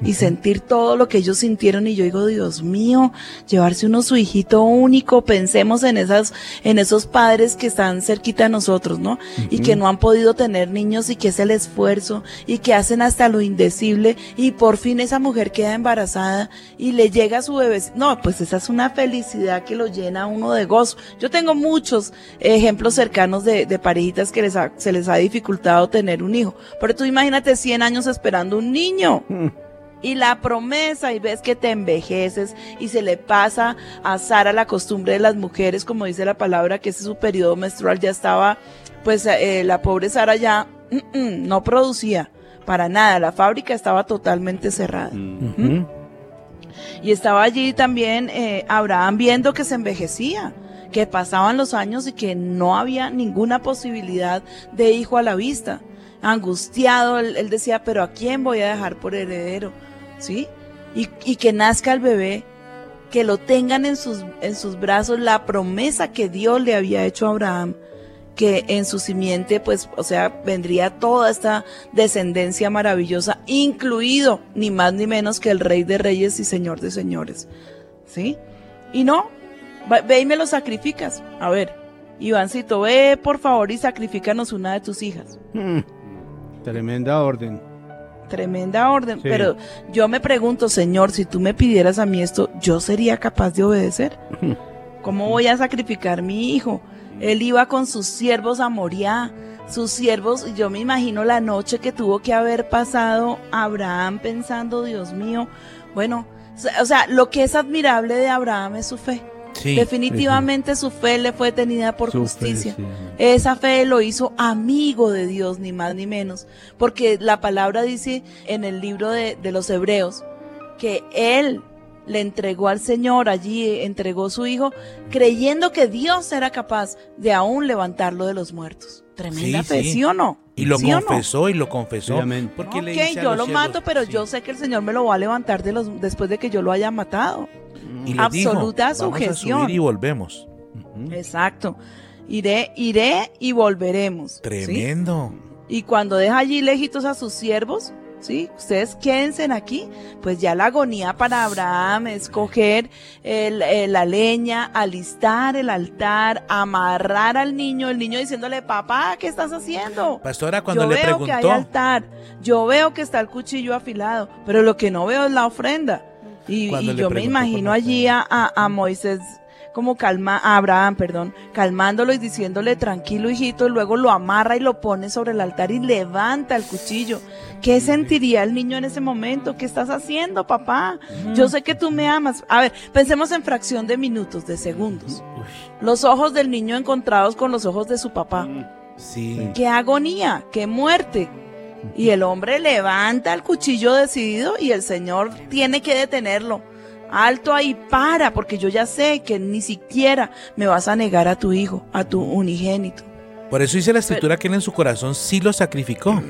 C: y sentir todo lo que ellos sintieron. Y yo digo, Dios mío, llevarse uno su hijito único, pensemos en esas, en esos padres que están cerquita de nosotros, ¿no? Y que no han podido tener niños y que es el esfuerzo, y que hacen hasta lo indecible, y por fin esa mujer queda embarazada y le llega a su bebé. No, pues esa es una felicidad que lo llena a uno de gozo. Yo tengo muchos ejemplos cercanos de, de parejitas que les ha- se les ha dificultado tener un hijo. Pero tú imagínate 100 años esperando un niño. Y la promesa, y ves que te envejeces y se le pasa a Sara la costumbre de las mujeres, como dice la palabra, que ese su periodo menstrual ya estaba, pues eh, la pobre Sara ya mm, mm, no producía para nada, la fábrica estaba totalmente cerrada.
D: Ujú.
C: Y estaba allí también eh, Abraham viendo que se envejecía, que pasaban los años y que no había ninguna posibilidad de hijo a la vista. Angustiado, él, decía, pero ¿a quién voy a dejar por heredero? ¿Sí? Y, y que nazca el bebé, que lo tengan en sus, en sus brazos, la promesa que Dios le había hecho a Abraham que en su simiente, pues, o sea, vendría toda esta descendencia maravillosa, incluido ni más ni menos que el Rey de Reyes y Señor de Señores. ¿Sí? Y no, va- ve y me lo sacrificas. A ver, Ivancito, ve por favor y sacrifícanos una de tus hijas.
D: Mm. Tremenda orden.
C: Tremenda orden,
D: Sí.
C: pero yo me pregunto, Señor, si tú me pidieras a mí esto, ¿yo sería capaz de obedecer? ¿Cómo voy a sacrificar mi hijo? Él iba con sus siervos a Moriah, sus siervos, y yo me imagino la noche que tuvo que haber pasado Abraham pensando, Dios mío, Bueno, o sea, lo que es admirable de Abraham es su fe.
E: Sí.
C: Definitivamente su fe le fue tenida por
D: Su fe,
C: justicia.
D: sí.
C: Esa fe lo hizo amigo de Dios, ni más ni menos. Porque la palabra dice en el libro de, de los Hebreos que él le entregó al Señor, allí entregó su hijo, creyendo que Dios era capaz de aún levantarlo de los muertos. Tremenda
E: Sí,
C: fe,
E: sí.
C: ¿sí o no?
E: Y lo
C: ¿Sí o no?
E: confesó y lo confesó. Porque le
C: Ok,
E: dice
C: yo lo mato, pero
E: sí.
C: yo sé que el Señor me lo va a levantar de los, después de que yo lo haya matado.
E: Y dijo,
C: absoluta
E: "Vamos a
C: sujeción".
E: subir y volvemos.
C: Exacto. Iré, iré y volveremos. ¿sí?
E: Tremendo.
C: Y cuando deja allí lejitos a sus siervos, ¿sí? Ustedes quédense aquí, pues ya la agonía para Abraham es coger el- eh, la leña, alistar el altar, amarrar al niño, el niño diciéndole, papá, ¿qué estás haciendo?
E: Pastora, cuando
C: yo
E: le
C: veo que hay altar, yo veo que está el cuchillo afilado, pero lo que no veo es la ofrenda. Y, yo me imagino allí a, a- a Moisés como calma, a Abraham, perdón, calmándolo y diciéndole tranquilo hijito, y luego lo amarra y lo pone sobre el altar y levanta el cuchillo. ¿Qué sentiría el niño en ese momento? ¿Qué estás haciendo, papá? Yo sé que tú me amas. A ver, pensemos en fracción de minutos, de segundos. Los ojos del niño encontrados con los ojos de su papá.
E: sí,
C: ¡Qué agonía! ¡Qué muerte! Y el hombre levanta el cuchillo decidido y el Señor tiene que detenerlo. Alto ahí, para, porque yo ya sé que ni siquiera me vas a negar a tu hijo, a tu unigénito.
E: por eso dice la escritura que él en su corazón sí lo sacrificó.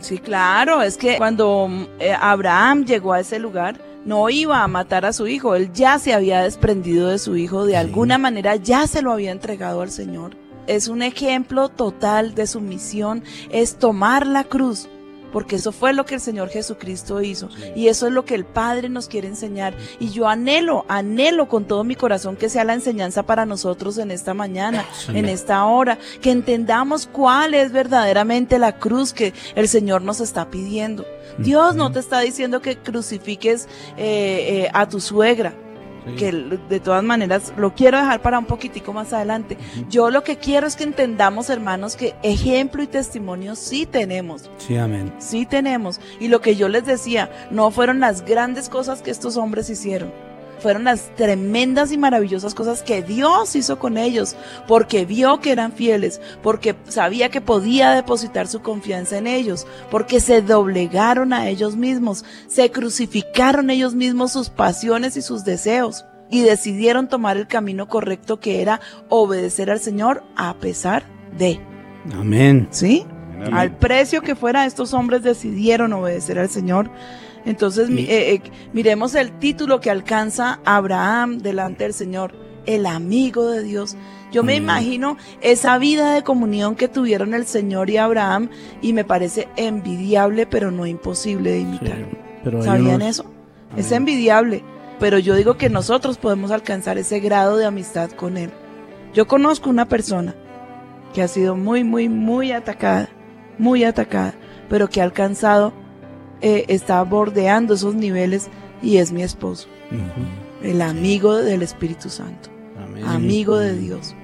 C: Sí, claro, es que cuando eh, Abraham llegó a ese lugar, no iba a matar a su hijo, él ya se había desprendido de su hijo, de
E: Sí.
C: alguna manera ya se lo había entregado al Señor. Es un ejemplo total de su misión, es tomar la cruz, porque eso fue lo que el Señor Jesucristo hizo. Y eso es lo que el Padre nos quiere enseñar. Y yo anhelo, anhelo con todo mi corazón que sea la enseñanza para nosotros en esta mañana, en esta hora, que entendamos cuál es verdaderamente la cruz que el Señor nos está pidiendo. Dios no te está diciendo que crucifiques eh, eh, a tu suegra,
D: Sí.
C: que de todas maneras lo quiero dejar para un poquitico más adelante. Yo lo que quiero es que entendamos, hermanos, que ejemplo y testimonio sí tenemos.
D: Sí, amén.
C: Sí tenemos. Y lo que yo les decía, no fueron las grandes cosas que estos hombres hicieron. Fueron las tremendas y maravillosas cosas que Dios hizo con ellos, porque vio que eran fieles, porque sabía que podía depositar su confianza en ellos, porque se doblegaron a ellos mismos, se crucificaron ellos mismos sus pasiones y sus deseos, y decidieron tomar el camino correcto que era obedecer al Señor a pesar de.
D: Amén.
C: ¿Sí? Al precio que fuera, estos hombres decidieron obedecer al Señor. Entonces, mi- eh, eh, miremos el título que alcanza Abraham delante del Señor, el amigo de Dios. Yo me
D: Amén.
C: imagino esa vida de comunión que tuvieron el Señor y Abraham y me parece envidiable, pero no imposible de
D: Sí,
C: imitar.
D: pero
C: ¿Sabían
D: unos-
C: eso? Es envidiable, pero yo digo que nosotros podemos alcanzar ese grado de amistad con Él. Yo conozco una persona que ha sido muy, muy, muy atacada, muy atacada, pero que ha alcanzado, eh, está bordeando esos niveles y es mi esposo, el amigo del Espíritu Santo,
D: Amén.
C: amigo de Dios.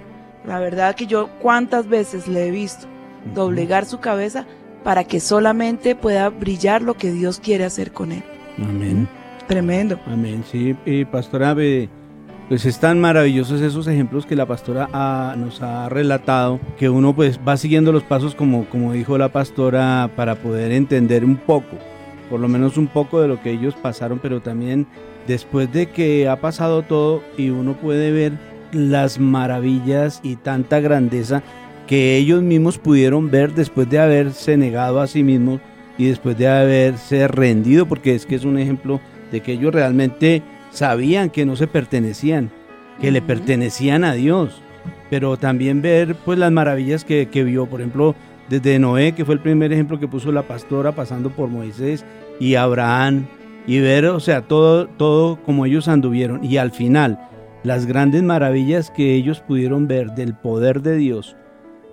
C: La verdad que yo cuántas veces le he visto doblegar su cabeza para que solamente pueda brillar lo que Dios quiere hacer con él.
D: Amén.
C: Tremendo.
D: Amén, sí, y pastora, pues es tan maravillosos esos ejemplos que la pastora ha- nos ha relatado, que uno pues va siguiendo los pasos como, como dijo la pastora para poder entender un poco, por lo menos un poco de lo que ellos pasaron, pero también después de que ha pasado todo y uno puede ver las maravillas y tanta grandeza que ellos mismos pudieron ver después de haberse negado a sí mismos y después de haberse rendido, porque es que es un ejemplo de que ellos realmente sabían que no se pertenecían, que le pertenecían a Dios, pero también ver pues las maravillas que, que vio, por ejemplo, desde Noé, que fue el primer ejemplo que puso la pastora, pasando por Moisés y Abraham, y ver, o sea, todo, todo como ellos anduvieron, y al final, las grandes maravillas que ellos pudieron ver del poder de Dios,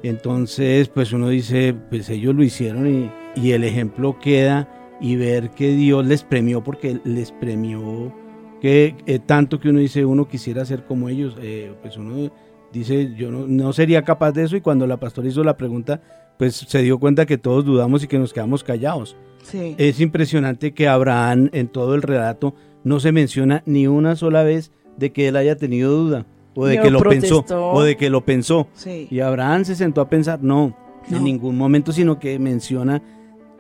D: entonces pues uno dice, pues ellos lo hicieron y, y el ejemplo queda y ver que Dios les premió porque les premió que eh, tanto que uno dice uno quisiera ser como ellos. Eh, pues uno dice yo no, no sería capaz de eso y cuando la pastora hizo la pregunta pues se dio cuenta que todos dudamos y que nos quedamos callados
C: Sí.
D: es impresionante que Abraham en todo el relato no se menciona ni una sola vez de que él haya tenido duda o de que lo pensó o de que lo pensó.
C: Sí.
D: Y Abraham se sentó a pensar, no,
C: No.
D: en ningún momento, sino que menciona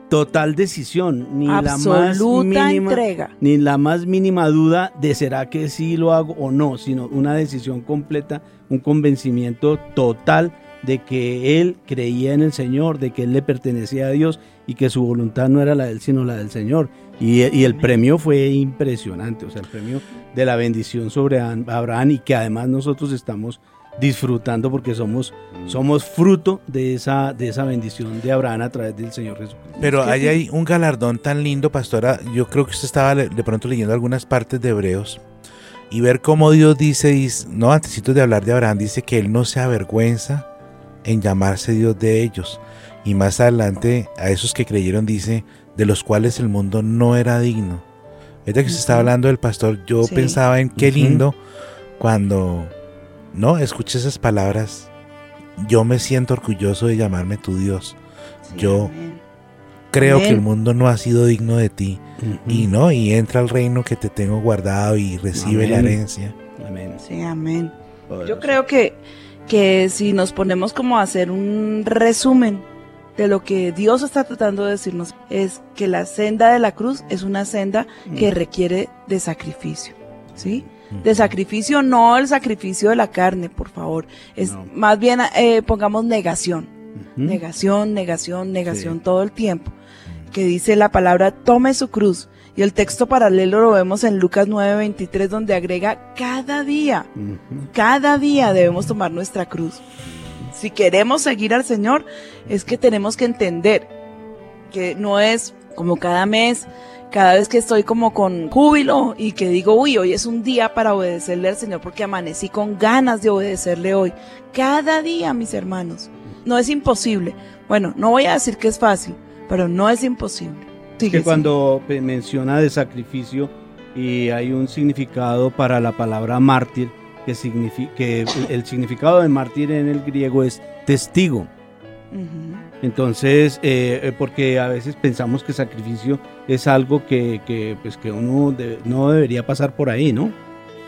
D: total decisión, ni la más
C: Absoluta
D: mínima
C: entrega.
D: ni la más mínima duda de será que sí lo hago o no, sino una decisión completa, un convencimiento total de que él creía en el Señor, de que él le pertenecía a Dios y que su voluntad no era la de él, sino la del Señor. Y, y el premio fue impresionante, o sea, el premio de la bendición sobre Abraham y que además nosotros estamos disfrutando porque somos, somos fruto de esa, de esa bendición de Abraham a través del Señor Jesucristo.
E: Pero ahí hay un galardón tan lindo, pastora. Yo creo que usted estaba le- de pronto leyendo algunas partes de Hebreos y ver cómo Dios dice, dice- no, antes de hablar de Abraham, dice que él no se avergüenza en llamarse Dios de ellos. Y más adelante, a esos que creyeron, dice, de los cuales el mundo no era digno. Ahorita que se está hablando del pastor, yo
C: Sí.
E: pensaba en qué lindo cuando, no, escuché esas palabras. Yo me siento orgulloso de llamarme tu Dios.
C: Sí,
E: Yo-
C: amén.
E: Creo que el mundo no ha sido digno de ti. Y no, y entra al reino que te tengo guardado y recibe la herencia.
D: Amén.
C: Sí, amén. Yo creo que, que si nos ponemos como a hacer un resumen de lo que Dios está tratando de decirnos, es que la senda de la cruz es una senda que requiere de sacrificio. ¿Sí? De sacrificio, no el sacrificio de la carne, por favor. Es
D: No.
C: más bien, eh, pongamos negación. Negación, negación, negación
D: Sí.
C: todo el tiempo. Que dice la palabra, tome su cruz. Y el texto paralelo lo vemos en Lucas 9:23, donde agrega cada día. Cada día debemos tomar nuestra cruz. Si queremos seguir al Señor, es que tenemos que entender que no es como cada mes, cada vez que estoy como con júbilo y que digo, uy, hoy es un día para obedecerle al Señor porque amanecí con ganas de obedecerle hoy. Cada día, mis hermanos. No es imposible. Bueno, no voy a decir que es fácil, pero no es imposible. Sigue,
D: que cuando pe- menciona de sacrificio y hay un significado para la palabra mártir, que, signifi- que el, significado de mártir en el griego es testigo. Entonces, eh, eh, porque a veces pensamos que sacrificio es algo que, que, pues, que uno de- no debería pasar por ahí, ¿no?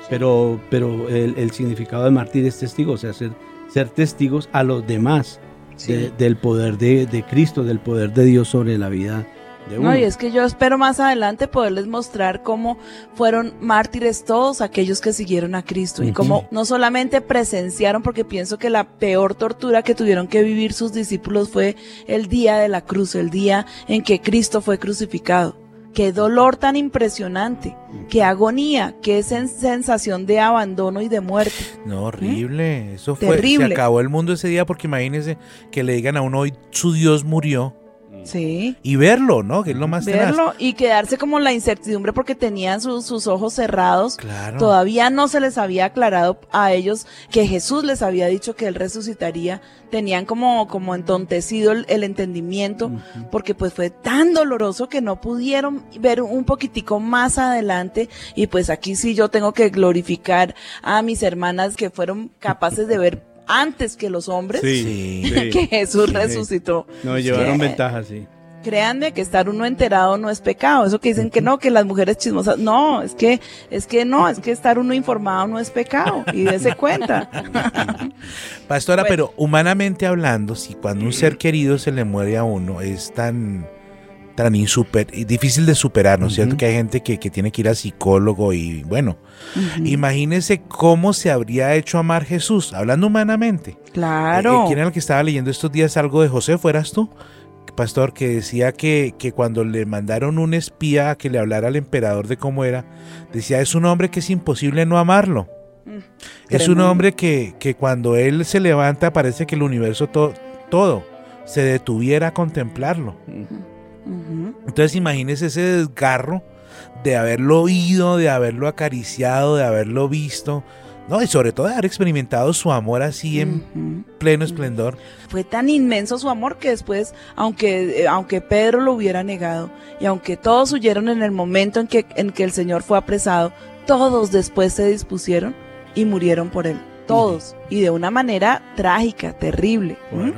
D: Pero, pero el, el significado de mártir es testigo, o sea, ser, ser testigos a los demás
C: Sí.
D: de- del poder de, de Cristo, del poder de Dios sobre la vida.
C: No, y es que yo espero más adelante poderles mostrar cómo fueron mártires todos aquellos que siguieron a Cristo y cómo no solamente presenciaron, porque pienso que la peor tortura que tuvieron que vivir sus discípulos fue el día de la cruz, el día en que Cristo fue crucificado. Qué dolor tan impresionante, qué agonía, qué sen- sensación de abandono y de muerte.
E: No, horrible. Eso fue.
C: Terrible.
E: Se acabó el mundo ese día porque imagínense que le digan a uno hoy su Dios murió
C: Sí.
E: y verlo, ¿no? Que es lo más tenaz.
C: Verlo y quedarse como la incertidumbre porque tenían sus- sus ojos cerrados
E: Claro.
C: Todavía no se les había aclarado a ellos que Jesús les había dicho que él resucitaría. Tenían como, como entontecido el, el entendimiento porque pues fue tan doloroso que no pudieron ver un poquitico más adelante. Y pues aquí sí yo tengo que glorificar a mis hermanas que fueron capaces de ver antes que los hombres
E: Sí.
C: que Jesús
D: Sí.
C: resucitó.
D: No, llevaron
C: que-
D: ventaja, sí.
C: Créanme que estar uno enterado no es pecado. Eso que dicen que no, que las mujeres chismosas. No, es que, es que no, es que estar uno informado no es pecado. Y dése cuenta.
E: Pastora,
C: Bueno.
E: pero humanamente hablando, si cuando un ser querido se le muere a uno es tan tan insuper, difícil de superar, ¿no es cierto? Que hay gente que, que tiene que ir a psicólogo y bueno, imagínese cómo se habría hecho amar Jesús, hablando humanamente.
C: Claro.
E: Eh, ¿Quién era el que estaba leyendo estos días algo de José? ¿Fueras tú? Pastor, que decía que, que cuando le mandaron un espía a que le hablara al emperador de cómo era, decía, es un hombre que es imposible no amarlo.
C: Mm,
E: Es un hombre que, que cuando él se levanta parece que el universo to- todo se detuviera a contemplarlo. Entonces imagínese ese desgarro de haberlo oído, de haberlo acariciado, de haberlo visto, ¿no? Y sobre todo de haber experimentado su amor así en pleno esplendor.
C: Fue tan inmenso su amor que después, aunque, eh, aunque Pedro lo hubiera negado y aunque todos huyeron en el momento en que, en que el Señor fue apresado, todos después se dispusieron y murieron por él. Todos. Y de una manera trágica, terrible. ¿Mm?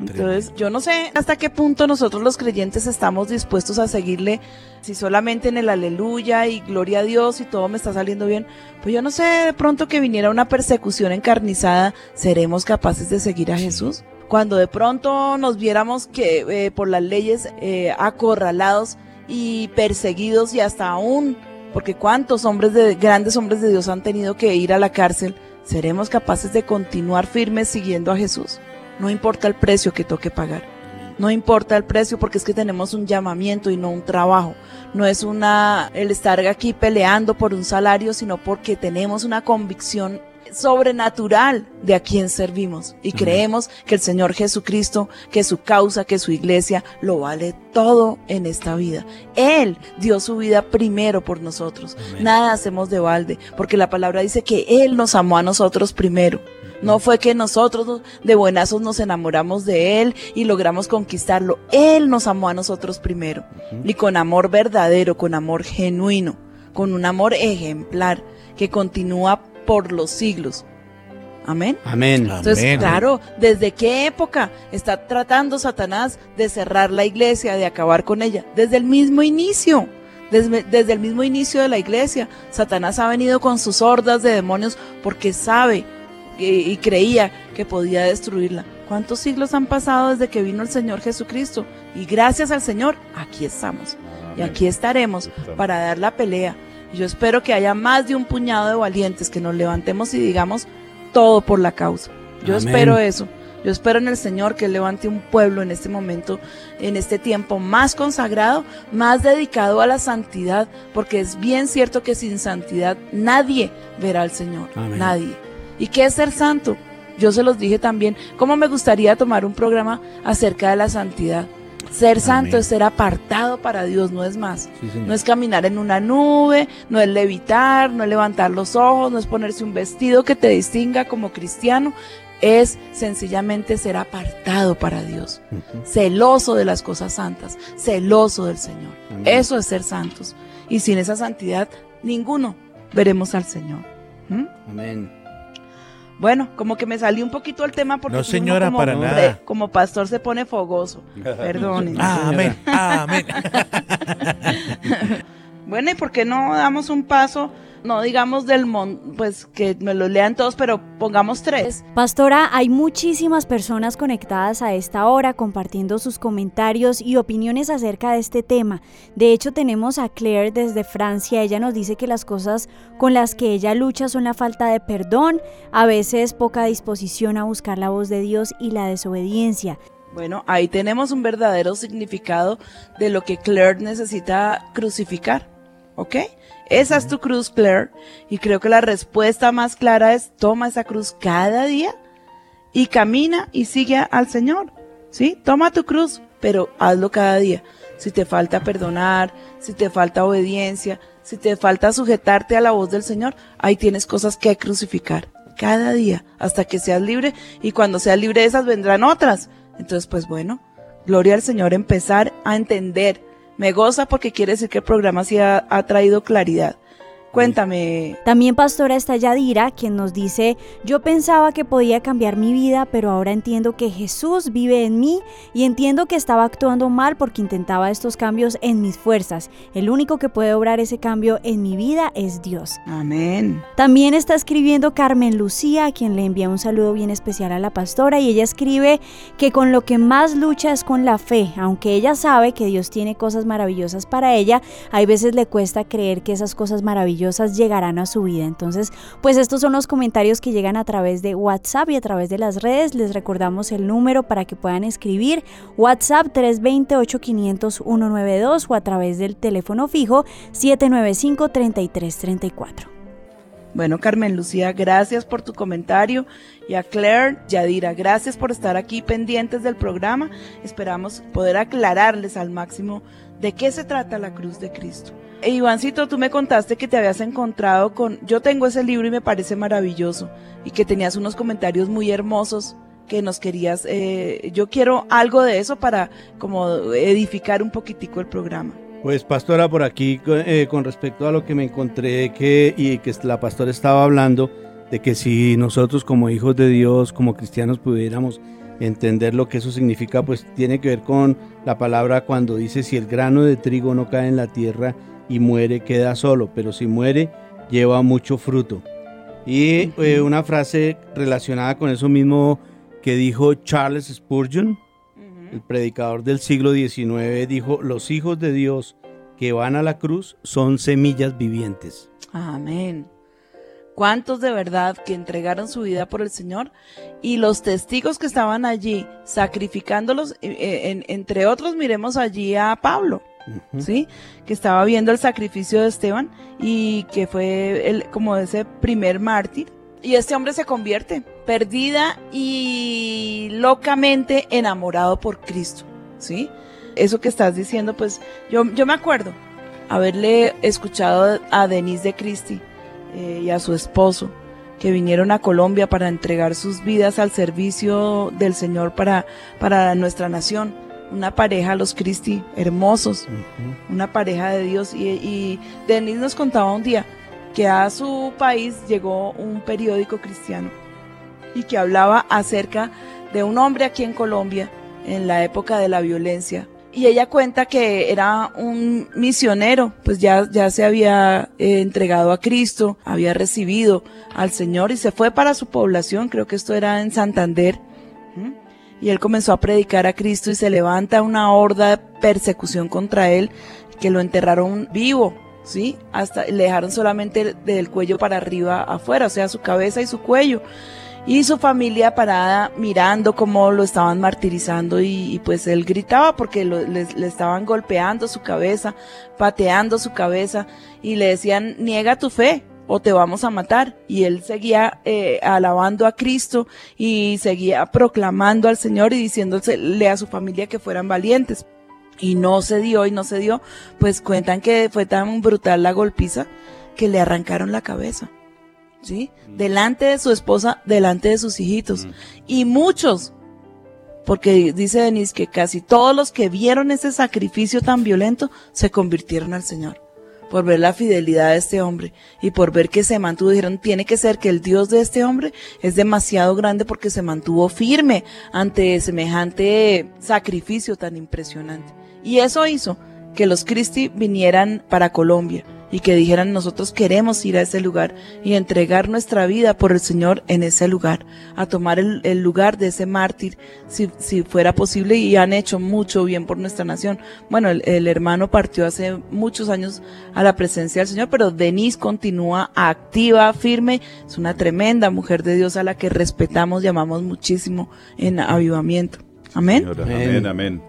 C: Entonces, yo no sé hasta qué punto nosotros los creyentes estamos dispuestos a seguirle, si solamente en el aleluya y gloria a Dios y todo me está saliendo bien, pues yo no sé, de pronto que viniera una persecución encarnizada, ¿seremos capaces de seguir a Jesús? Cuando de pronto nos viéramos que eh, por las leyes eh, acorralados y perseguidos y hasta aún, porque cuántos hombres de, grandes hombres de Dios han tenido que ir a la cárcel, ¿seremos capaces de continuar firmes siguiendo a Jesús? No importa el precio que toque pagar. No importa el precio porque es que tenemos un llamamiento y no un trabajo. No es una el estar aquí peleando por un salario, sino porque tenemos una convicción sobrenatural de a quién servimos y creemos que el Señor Jesucristo, que su causa, que su iglesia lo vale todo en esta vida. Él dio su vida primero por nosotros. Nada hacemos de balde, porque la palabra dice que Él nos amó a nosotros primero. No fue que nosotros de buenazos nos enamoramos de Él y logramos conquistarlo. Él nos amó a nosotros primero. Y con amor verdadero, con amor genuino, con un amor ejemplar que continúa por los siglos. Amén.
D: Amén.
C: Entonces,
E: Amén.
C: claro, ¿desde qué época está tratando Satanás de cerrar la iglesia, de acabar con ella? Desde el mismo inicio. Desde, desde el mismo inicio de la iglesia, Satanás ha venido con sus hordas de demonios porque sabe y, creía que podía destruirla. ¿Cuántos siglos han pasado desde que vino el Señor Jesucristo? Y gracias al Señor, aquí estamos. Y aquí estaremos para dar la pelea. Y yo espero que haya más de un puñado de valientes que nos levantemos y digamos todo por la causa. Yo
D: Amén.
C: espero eso. Yo espero en el Señor que levante un pueblo en este momento, en este tiempo más consagrado, más dedicado a la santidad, porque es bien cierto que sin santidad nadie verá al Señor.
D: Amén.
C: Nadie. ¿Y qué es ser santo? Yo se los dije también, cómo me gustaría tomar un programa acerca de la santidad. Ser santo es ser apartado para Dios, no es más.
D: Sí.
C: No es caminar en una nube, no es levitar, no es levantar los ojos, no es ponerse un vestido que te distinga como cristiano. Es sencillamente ser apartado para Dios, celoso de las cosas santas, celoso del Señor.
D: Amén.
C: Eso es ser santos. Y sin esa santidad, ninguno veremos al Señor. ¿Mm?
D: Amén.
C: Bueno, como que me salí un poquito el tema porque
E: No, señora,
C: como,
E: para
C: hombre,
E: nada.
C: como pastor se pone fogoso. Perdón.
E: Ah, Amén. Amén.
C: Bueno, ¿y por qué no damos un paso? No digamos del mon, pues que me lo lean todos, pero pongamos tres.
F: Pastora, hay muchísimas personas conectadas a esta hora compartiendo sus comentarios y opiniones acerca de este tema. De hecho, tenemos a Claire desde Francia. Ella nos dice que las cosas con las que ella lucha son la falta de perdón, a veces poca disposición a buscar la voz de Dios y la desobediencia.
C: Bueno, ahí tenemos un verdadero significado de lo que Claire necesita crucificar. ¿Ok? Esa es tu cruz, Claire. Y creo que la respuesta más clara es toma esa cruz cada día y camina y sigue al Señor. ¿Sí? Toma tu cruz, pero hazlo cada día. Si te falta perdonar, si te falta obediencia, si te falta sujetarte a la voz del Señor, ahí tienes cosas que crucificar. Cada día, hasta que seas libre. Y cuando seas libre de esas vendrán otras. Entonces, pues bueno, gloria al Señor, empezar a entender. Me goza porque quiere decir que el programa sí ha, ha traído claridad. Cuéntame,
F: También pastora está Yadira, quien nos dice, yo pensaba que podía cambiar mi vida, pero ahora entiendo que Jesús vive en mí y entiendo que estaba actuando mal porque intentaba estos cambios en mis fuerzas. El único que puede obrar ese cambio en mi vida es Dios.
C: amén.
F: También está escribiendo Carmen Lucía, a quien le envía un saludo bien especial a la pastora, y ella escribe que con lo que más lucha es con la fe, aunque ella sabe que Dios tiene cosas maravillosas para ella, hay veces le cuesta creer que esas cosas maravillosas llegarán a su vida. Entonces, pues estos son los comentarios que llegan a través de WhatsApp y a través de las redes. Les recordamos el número para que puedan escribir WhatsApp 320-8500-192 o a través del teléfono fijo 795-3334.
C: Bueno, Carmen Lucía, gracias por tu comentario. Y a Claire, Yadira, gracias por estar aquí pendientes del programa. Esperamos poder aclararles al máximo de qué se trata la cruz de Cristo. E Ivancito, tú me contaste que te habías encontrado con... Yo tengo ese libro y me parece maravilloso. Y que tenías unos comentarios muy hermosos que nos querías... eh, yo quiero algo de eso para como edificar un poquitico el programa.
D: Pues pastora, por aquí eh, con respecto a lo que me encontré que y que la pastora estaba hablando de que si nosotros como hijos de Dios, como cristianos pudiéramos entender lo que eso significa, pues tiene que ver con la palabra cuando dice si el grano de trigo no cae en la tierra y muere, queda solo, pero si muere, lleva mucho fruto. Y eh, una frase relacionada con eso mismo que dijo Charles Spurgeon, el predicador del siglo XIX, dijo, los hijos de Dios que van a la cruz son semillas vivientes.
C: Amén. ¿Cuántos de verdad que entregaron su vida por el Señor? Y los testigos que estaban allí sacrificándolos, eh, eh, en- entre otros miremos allí a Pablo, ¿sí? Que estaba viendo el sacrificio de Esteban y que fue el, como ese primer mártir. Y este hombre se convierte, perdida y locamente enamorado por Cristo, ¿sí? Eso que estás diciendo, pues yo, yo me acuerdo haberle escuchado a Denise de Cristi eh, y a su esposo que vinieron a Colombia para entregar sus vidas al servicio del Señor para, para nuestra nación. Una pareja, los Cristi, hermosos, una pareja de Dios. Y, y Denise nos contaba un día que a su país llegó un periódico cristiano y que hablaba acerca de un hombre aquí en Colombia en la época de la violencia. Y ella cuenta que era un misionero, pues ya, ya se había eh, entregado a Cristo, había recibido al Señor y se fue para su población, creo que esto era en Santander. Y él comenzó a predicar a Cristo y se levanta una horda de persecución contra él, que lo enterraron vivo, ¿sí? Hasta le dejaron solamente del cuello para arriba afuera, o sea, su cabeza y su cuello y su familia parada mirando cómo lo estaban martirizando y, pues él gritaba porque le estaban golpeando su cabeza, pateando su cabeza y le decían niega tu fe o te vamos a matar y él seguía eh, alabando a Cristo y seguía proclamando al Señor y diciéndole a su familia que fueran valientes y no se dio y no se dio pues cuentan que fue tan brutal la golpiza que le arrancaron la cabeza ¿sí? Delante de su esposa, delante de sus hijitos. Y muchos, porque dice Denise que casi todos los que vieron ese sacrificio tan violento se convirtieron al Señor. Por ver la fidelidad de este hombre y por ver que se mantuvo, dijeron, tiene que ser que el Dios de este hombre es demasiado grande porque se mantuvo firme ante semejante sacrificio tan impresionante. Y eso hizo que los Cristi vinieran para Colombia y que dijeran nosotros queremos ir a ese lugar y entregar nuestra vida por el Señor en ese lugar, a tomar el, el lugar de ese mártir si, si fuera posible y han hecho mucho bien por nuestra nación. Bueno, el, el hermano partió hace muchos años a la presencia del Señor, pero Denise continúa activa, firme, es una tremenda mujer de Dios a la que respetamos y amamos muchísimo en avivamiento. Amén.
G: Señora,
D: Amén.
G: amén, amén.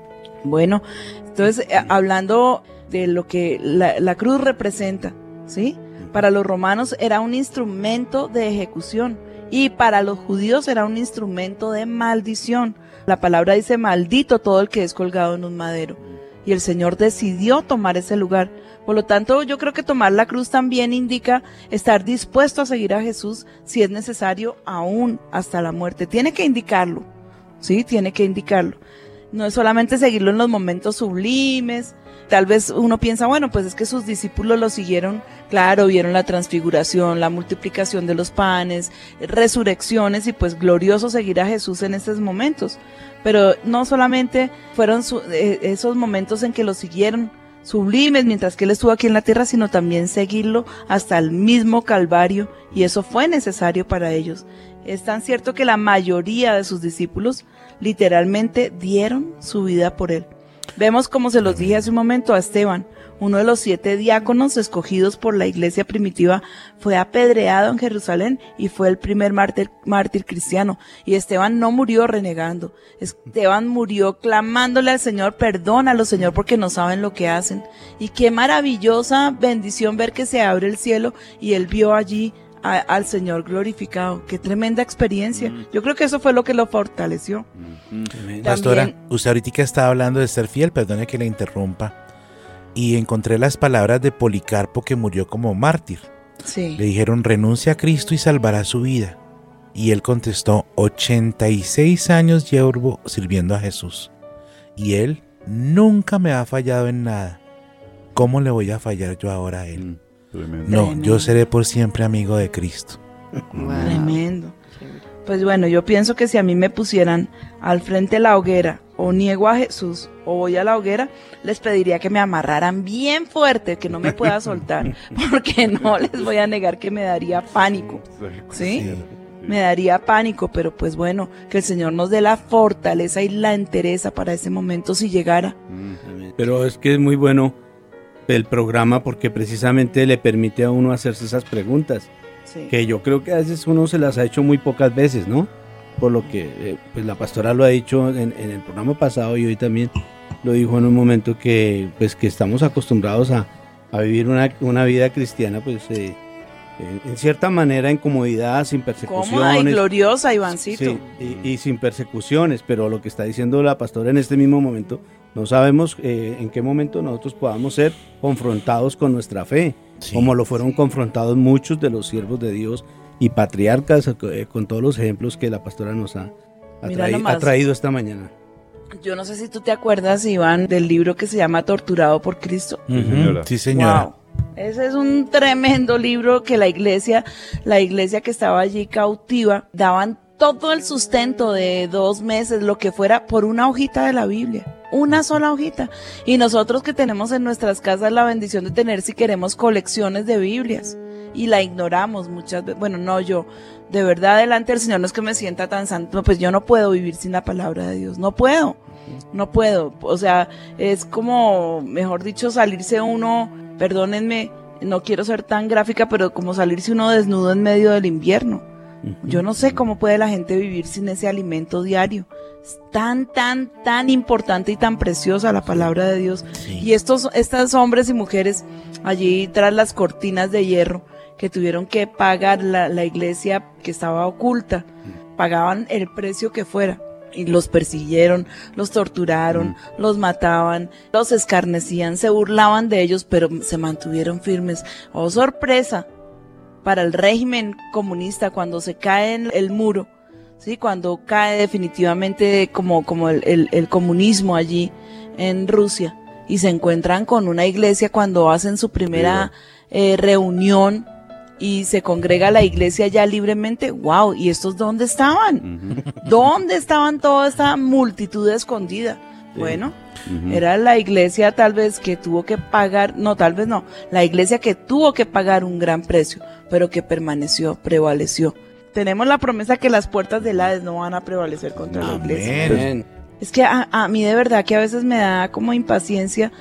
C: Bueno, entonces eh, hablando de lo que la, la cruz representa, ¿sí? Para los romanos era un instrumento de ejecución y para los judíos era un instrumento de maldición. La palabra dice maldito todo el que es colgado en un madero. Y el Señor decidió tomar ese lugar. Por lo tanto, yo creo que tomar la cruz también indica estar dispuesto a seguir a Jesús si es necesario aún hasta la muerte. Tiene que indicarlo, ¿sí? Tiene que indicarlo. No es solamente seguirlo en los momentos sublimes. Tal vez uno piensa, bueno, pues es que sus discípulos lo siguieron, claro, vieron la transfiguración, la multiplicación de los panes, resurrecciones y pues glorioso seguir a Jesús en estos momentos. Pero no solamente fueron eh, esos momentos en que lo siguieron sublimes mientras que él estuvo aquí en la tierra, sino también seguirlo hasta el mismo Calvario y eso fue necesario para ellos. Es tan cierto que la mayoría de sus discípulos literalmente dieron su vida por él. Vemos como se los dije hace un momento a Esteban, uno de los siete diáconos escogidos por la iglesia primitiva, fue apedreado en Jerusalén y fue el primer mártir, mártir cristiano. Y Esteban no murió renegando. Esteban murió clamándole al Señor, perdónalo Señor porque no saben lo que hacen. Y qué maravillosa bendición ver que se abre el cielo y él vio allí a- al Señor glorificado. Qué tremenda experiencia. Yo creo que eso fue lo que lo fortaleció.
D: Amén.
E: Pastora,
C: También-
E: usted ahorita estaba hablando de ser fiel, perdone que le interrumpa. Y encontré las palabras de Policarpo que murió como mártir.
C: Sí.
E: Le dijeron, renuncia a Cristo y salvará su vida. Y él contestó, 86 años llevo sirviendo a Jesús. Y él nunca me ha fallado en nada. ¿Cómo le voy a fallar yo ahora a él?
G: Mm, tremendo.
E: No,
C: Tremendo.
E: yo seré por siempre amigo de Cristo.
C: Tremendo. Pues bueno, yo pienso que si a mí me pusieran al frente de la hoguera o niego a Jesús o voy a la hoguera, les pediría que me amarraran bien fuerte, que no me pueda soltar, porque no les voy a negar que me daría pánico. ¿Sí? Me daría pánico, pero pues bueno, que el Señor nos dé la fortaleza y la entereza para ese momento si llegara.
D: Pero es que es muy bueno el programa porque precisamente le permite a uno hacerse esas preguntas,
C: Sí.
D: que yo creo que a veces uno se las ha hecho muy pocas veces, ¿no? Por lo que eh, pues la pastora lo ha dicho en, en el programa pasado y hoy también lo dijo en un momento que pues que estamos acostumbrados a, a vivir una, una vida cristiana pues eh, en, en cierta manera en comodidad, sin
C: Cómoda y
D: persecuciones.
C: gloriosa, Ivancito.
D: Sí, y, y sin persecuciones, pero lo que está diciendo la pastora en este mismo momento, no sabemos eh, en qué momento nosotros podamos ser confrontados con nuestra fe,
E: Sí.
D: como lo fueron confrontados muchos de los siervos de Dios y patriarcas eh, con todos los ejemplos que la pastora nos ha, ha
C: Mira
D: traí-
C: nomás.
D: ha traído esta mañana.
C: Yo no sé si tú te acuerdas, Iván, del libro que se llama Torturado por Cristo.
G: Señora.
E: Sí, señora.
C: Wow. Ese es un tremendo libro que la iglesia, la iglesia que estaba allí cautiva, daban todo el sustento de dos meses, lo que fuera, por una hojita de la Biblia. Una sola hojita. Y nosotros que tenemos en nuestras casas la bendición de tener, si queremos, colecciones de Biblias. Y la ignoramos muchas veces. Bueno, no, yo, de verdad, delante del Señor no es que me sienta tan santo, pues yo no puedo vivir sin la palabra de Dios. No puedo. No puedo. O sea, es como, mejor dicho, salirse uno, perdónenme, no quiero ser tan gráfica, pero como salirse uno desnudo en medio del invierno. Yo no sé cómo puede la gente vivir sin ese alimento diario. Es tan, tan, tan importante y tan preciosa la palabra de Dios.
E: Sí.
C: Y estos, estos hombres y mujeres allí tras las cortinas de hierro que tuvieron que pagar la, la iglesia que estaba oculta, pagaban el precio que fuera. Y los persiguieron, los torturaron, los mataban, los escarnecían, se burlaban de ellos, pero se mantuvieron firmes. Oh, sorpresa para el régimen comunista cuando se cae en el muro, ¿sí? cuando cae definitivamente como, como el, el- el comunismo allí en Rusia y se encuentran con una iglesia cuando hacen su primera eh, reunión y se congrega la iglesia ya libremente, wow, ¿y estos dónde estaban? ¿Dónde estaban toda esta multitud escondida? Bueno, era la iglesia tal vez que tuvo que pagar, no, tal vez no, la iglesia que tuvo que pagar un gran precio, pero que permaneció, prevaleció. Tenemos la promesa que las puertas del Hades no van a prevalecer contra la iglesia. Es que a, a mí de verdad que a veces me da como impaciencia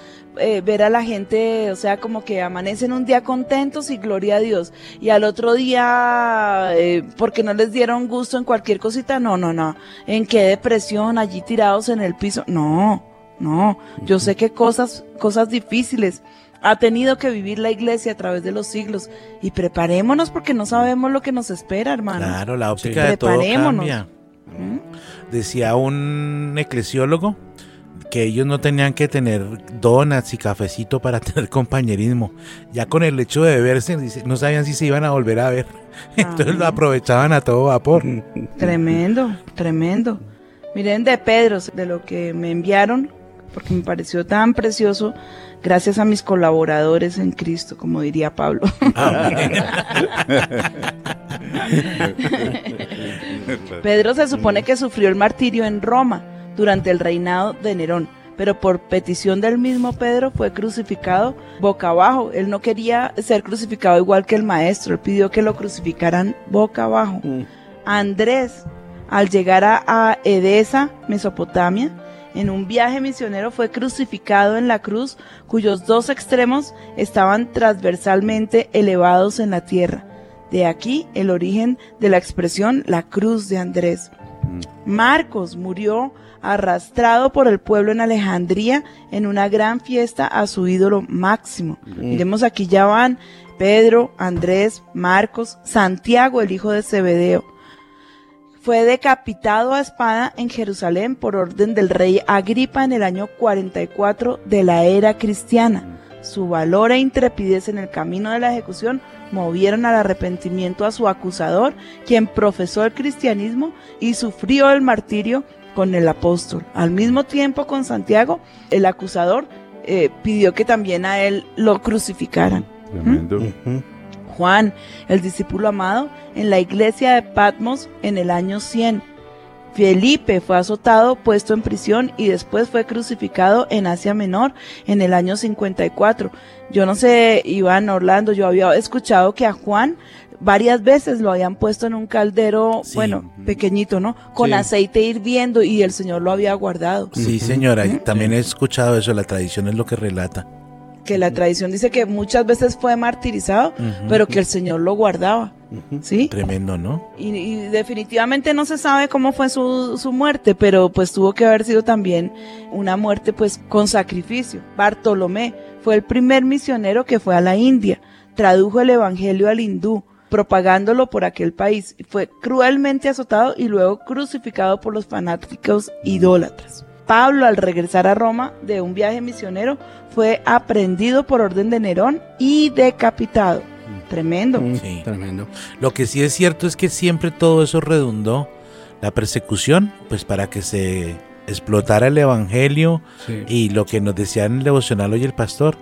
C: eh, ver a la gente, o sea, como que amanecen un día contentos y gloria a Dios, y al otro día, eh, porque no les dieron gusto en cualquier cosita, no, no, no, en qué depresión, allí tirados en el piso, no, no, yo sé que cosas, cosas difíciles ha tenido que vivir la iglesia a través de los siglos, y preparémonos porque no sabemos lo que nos espera, hermano.
E: Claro, la óptica
C: Sí.
E: de todo cambia.
C: ¿Mm?
E: Decía un eclesiólogo que ellos no tenían que tener donuts y cafecito para tener compañerismo. Ya con el hecho de verse, dice, no sabían si se iban a volver a ver. Entonces lo
C: Ajá.
E: aprovechaban a todo vapor.
C: Tremendo, tremendo. Miren de Pedro, de lo que me enviaron, porque me pareció tan precioso, gracias a mis colaboradores en Cristo, como diría Pablo. Pedro se supone que sufrió el martirio en Roma durante el reinado de Nerón, pero por petición del mismo Pedro fue crucificado boca abajo. Él no quería ser crucificado igual que el maestro, él pidió que lo crucificaran boca abajo. Andrés, al llegar a, a Edesa, Mesopotamia, en un viaje misionero fue crucificado en la cruz, cuyos dos extremos estaban transversalmente elevados en la tierra. De aquí el origen de la expresión la cruz de Andrés. Marcos murió arrastrado por el pueblo en Alejandría en una gran fiesta a su ídolo máximo. Miremos aquí ya van Pedro, Andrés, Marcos, Santiago, el hijo de Zebedeo. Fue decapitado a espada en Jerusalén por orden del rey Agripa en el año 44 de la era cristiana. Su valor e intrepidez en el camino de la ejecución movieron al arrepentimiento a su acusador, quien profesó el cristianismo y sufrió el martirio con el apóstol. Al mismo tiempo con Santiago, el acusador eh, pidió que también a él lo crucificaran.
G: Tremendo.
D: Ujú.
C: Juan, el discípulo amado, en la iglesia de Patmos en el año 100. Felipe fue azotado, puesto en prisión y después fue crucificado en Asia Menor en el año 54. Yo no sé, Iván Orlando, yo había escuchado que a Juan varias veces lo habían puesto en un caldero,
E: Sí.
C: bueno, pequeñito, ¿no? Con
D: Sí.
C: aceite hirviendo y el Señor lo había guardado.
E: Sí, señora, también he escuchado eso, la tradición es lo que relata.
C: Que la tradición dice que muchas veces fue martirizado, pero que el Señor lo guardaba. ¿Sí?
E: Tremendo, ¿no?
C: Y, y definitivamente no se sabe cómo fue su, su muerte, pero pues tuvo que haber sido también una muerte pues con sacrificio. Bartolomé fue el primer misionero que fue a la India, tradujo el evangelio al hindú, propagándolo por aquel país. Fue cruelmente azotado y luego crucificado por los fanáticos idólatras. Pablo, al regresar a Roma de un viaje misionero, fue aprendido por orden de Nerón y decapitado. Tremendo.
D: Mm,
E: Sí.
D: Tremendo.
E: Lo que sí es cierto es que siempre todo eso redundó, la persecución, pues para que se explotara el evangelio
D: Sí.
E: y lo que nos decía en el devocional hoy el pastor,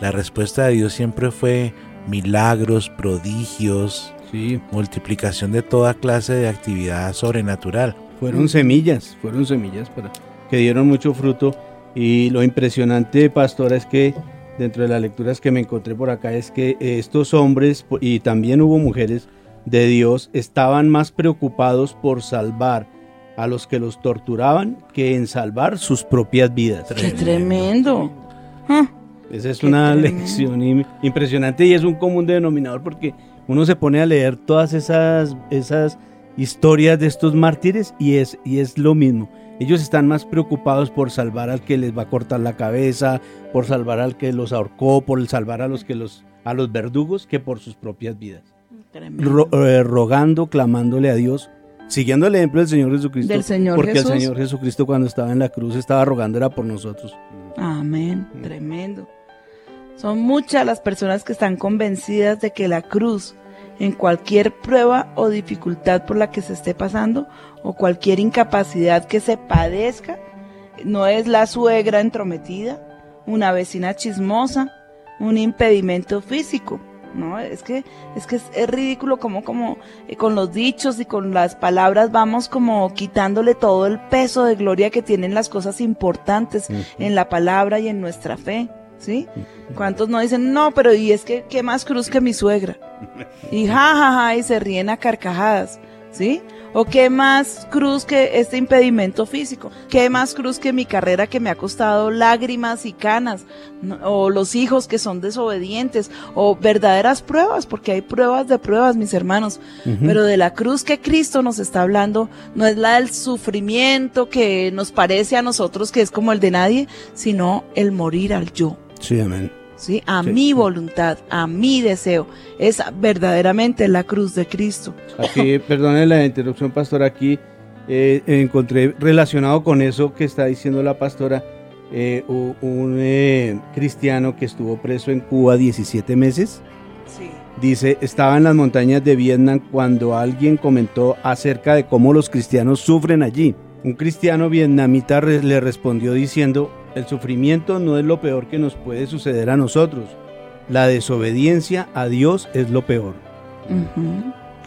E: la respuesta de Dios siempre fue milagros, prodigios,
D: Sí,
E: multiplicación de toda clase de actividad sobrenatural.
D: fueron semillas, fueron semillas para que dieron mucho fruto. Y lo impresionante, pastora, es que dentro de las lecturas que me encontré por acá es que estos hombres y también hubo mujeres de Dios estaban más preocupados por salvar a los que los torturaban que en salvar sus propias vidas.
C: Qué tremendo. Ah,
D: Esa es
C: Qué
D: una
C: tremendo.
D: lección im- impresionante y es un común denominador porque uno se pone a leer todas esas, esas historias de estos mártires y es, y es lo mismo. Ellos están más preocupados por salvar al que les va a cortar la cabeza, por salvar al que los ahorcó, por salvar a los que los a los verdugos que por sus propias vidas. Ro- eh, rogando, clamándole a Dios, siguiendo el ejemplo del Señor Jesucristo.
C: Del Señor
D: porque
C: Jesús.
D: el Señor Jesucristo cuando estaba en la cruz estaba rogando era por nosotros.
C: Amén. Tremendo. Son muchas las personas que están convencidas de que la cruz, en cualquier prueba o dificultad por la que se esté pasando, o cualquier incapacidad que se padezca, no es la suegra entrometida, una vecina chismosa, un impedimento físico. No, es que es que es, es ridículo como como eh, con los dichos y con las palabras vamos como quitándole todo el peso de gloria que tienen las cosas importantes en la palabra y en nuestra fe, ¿sí? ¿Cuántos no dicen, no, pero y es que qué más cruz que mi suegra? Y ja, ja, ja, y se ríen a carcajadas, ¿sí? O qué más cruz que este impedimento físico, qué más cruz que mi carrera que me ha costado lágrimas y canas, o los hijos que son desobedientes, o verdaderas pruebas, porque hay pruebas de pruebas, mis hermanos, pero de la cruz que Cristo nos está hablando no es la del sufrimiento que nos parece a nosotros que es como el de nadie, sino el morir al yo.
D: Sí, amén.
C: ¿sí? A
D: Sí.
C: mi voluntad, a mi deseo. Es verdaderamente la cruz de Cristo.
D: Aquí, perdone la interrupción, pastora, aquí eh, encontré relacionado con eso que está diciendo la pastora, eh, un eh, cristiano que estuvo preso en Cuba 17 meses.
C: Sí.
D: Dice, estaba en las montañas de Vietnam cuando alguien comentó acerca de cómo los cristianos sufren allí. Un cristiano vietnamita re- le respondió diciendo, el sufrimiento no es lo peor que nos puede suceder a nosotros. La desobediencia a Dios es lo peor.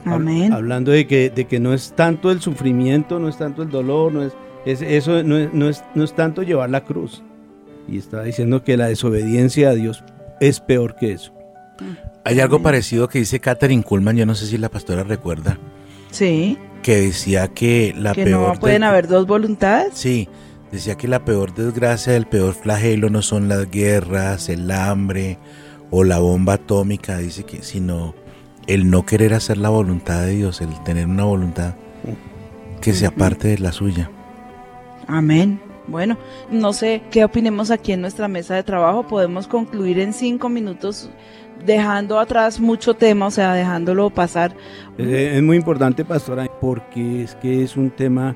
C: Amén.
D: Hablando de que, de que no es tanto el sufrimiento, no es tanto el dolor, no es, es- eso no es, no, es, no es tanto llevar la cruz. Y está diciendo que la desobediencia a Dios es peor que eso.
E: Hay algo parecido que dice Catherine Kuhlman, yo no sé si la pastora recuerda,
C: Sí,
E: que decía que la
C: que
E: peor...
C: no pueden
E: de-
C: haber dos voluntades.
E: Sí, decía que la peor desgracia, el peor flagelo no son las guerras, el hambre o la bomba atómica, dice que, sino el no querer hacer la voluntad de Dios, el tener una voluntad que sea parte de la suya.
C: Amén. Bueno, no sé qué opinemos aquí en nuestra mesa de trabajo. Podemos concluir en cinco minutos dejando atrás mucho tema, o sea, dejándolo pasar.
D: Eh, Es muy importante, pastora, porque es que es un tema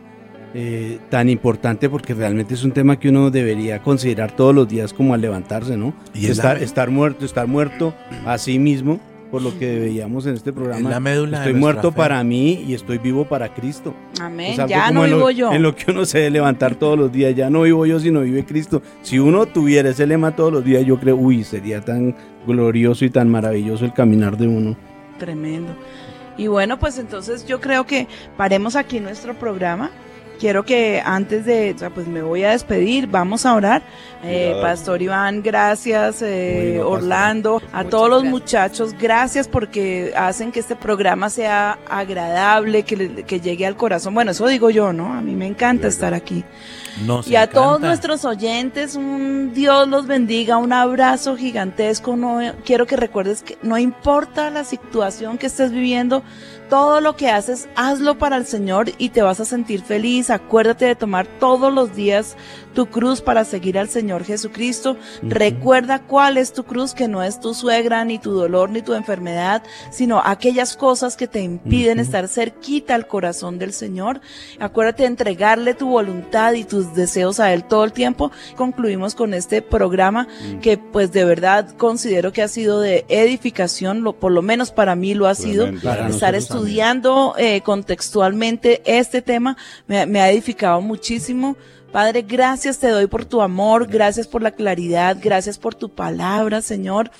D: eh, tan importante, porque realmente es un tema que uno debería considerar todos los días como al levantarse, ¿no?
E: Y es
D: estar,
E: la-
D: estar muerto, estar muerto a sí mismo, por lo que veíamos en este programa.
E: Es la
D: estoy muerto
E: fe.
D: para mí y estoy vivo para Cristo.
C: Amén. Ya no
D: en lo-
C: vivo yo.
D: En lo que uno se debe levantar todos los días. Ya no vivo yo, sino vive Cristo. Si uno tuviera ese lema todos los días, yo creo, uy, sería tan glorioso y tan maravilloso el caminar de uno.
C: Tremendo. Y bueno, pues entonces yo creo que paremos aquí nuestro programa. Quiero que antes de, o sea, pues me voy a despedir, vamos a orar. Eh. Pastor Iván, gracias, eh. Orlando, a
F: Muchas
C: todos los
F: gracias.
C: muchachos, gracias porque hacen que este programa sea agradable, que, le- que llegue al corazón. Bueno, eso digo yo, ¿no? A mí me encanta estar aquí.
E: Nos
C: Y a todos nuestros oyentes, un Dios los bendiga, un abrazo gigantesco. No quiero que recuerdes que no importa la situación que estés viviendo, todo lo que haces, hazlo para el Señor y te vas a sentir feliz. Acuérdate de tomar todos los días tu cruz para seguir al Señor Jesucristo. Recuerda cuál es tu cruz, que no es tu suegra, ni tu dolor, ni tu enfermedad, sino aquellas cosas que te impiden estar cerquita al corazón del Señor. Acuérdate de entregarle tu voluntad y tus deseos a Él todo el tiempo. Concluimos con este programa que pues de verdad considero que ha sido de edificación, lo, por lo menos para mí lo ha sido. Estar. Estudiando eh, contextualmente este tema me, me ha edificado muchísimo. Padre, gracias te doy por tu amor, gracias por la claridad, gracias por tu palabra, Señor.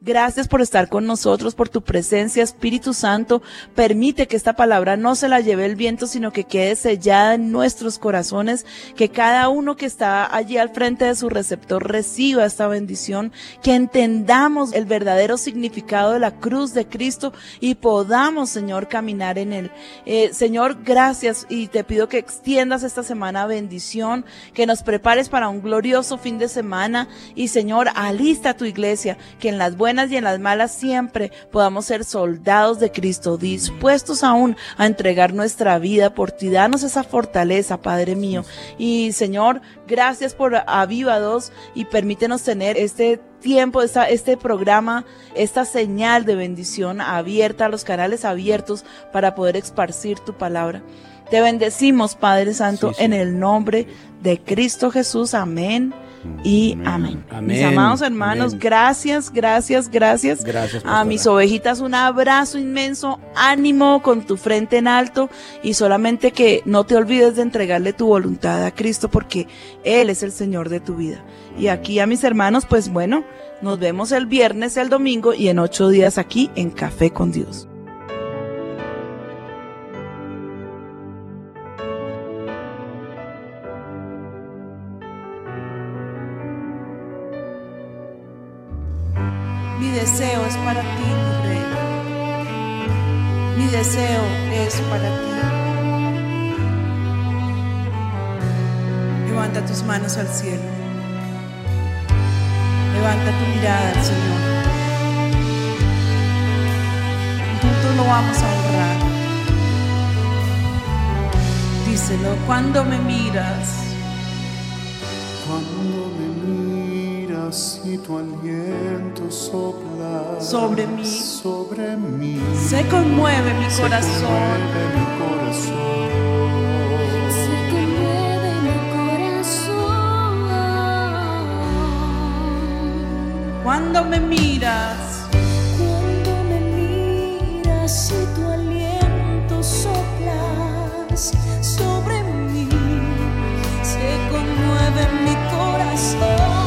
C: Gracias por estar con nosotros, por tu presencia, Espíritu Santo. Permite que esta palabra no se la lleve el viento, sino que quede sellada en nuestros corazones, que cada uno que está allí al frente de su receptor reciba esta bendición, que entendamos el verdadero significado de la cruz de Cristo y podamos, Señor, caminar en él. Eh, Señor, gracias y te pido que extiendas esta semana bendición, que nos prepares para un glorioso fin de semana y, Señor, alista tu iglesia, que en las buenas y en las malas siempre podamos ser soldados de Cristo, dispuestos aún a entregar nuestra vida por ti. Danos esa fortaleza, Padre mío. Y, Señor, gracias por avivados y permítenos tener este tiempo, esta, este programa, esta señal de bendición abierta, los canales abiertos para poder esparcir tu palabra. Te bendecimos, Padre Santo,
E: Sí, sí.
C: en el nombre de Cristo Jesús. Amén y amén.
D: Amén.
C: Mis amados hermanos,
D: Amén.
C: gracias, gracias, gracias.
D: Gracias,
C: A mis ovejitas un abrazo inmenso, ánimo con tu frente en alto y solamente que no te olvides de entregarle tu voluntad a Cristo porque Él es el Señor de tu vida. Y aquí a mis hermanos, pues bueno, nos vemos el viernes, el domingo y en ocho días aquí en Café con Dios. Deseo es para ti, mi rey. Mi deseo es para ti. Levanta tus manos al cielo. Levanta tu mirada al Señor. Juntos lo vamos a honrar. Díselo cuando me miras.
G: Miras y tu aliento sopla
C: Sobre mí.
G: sobre mí,
C: Se conmueve mi
G: se
C: corazón.
G: conmueve mi corazón.
A: Se conmueve mi corazón.
C: Cuando me miras.
A: Cuando me miras y tu aliento soplas sobre mí, se conmueve mi corazón,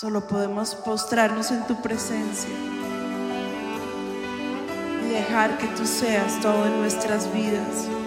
A: Solo podemos postrarnos en tu presencia y dejar que tú seas todo en nuestras vidas.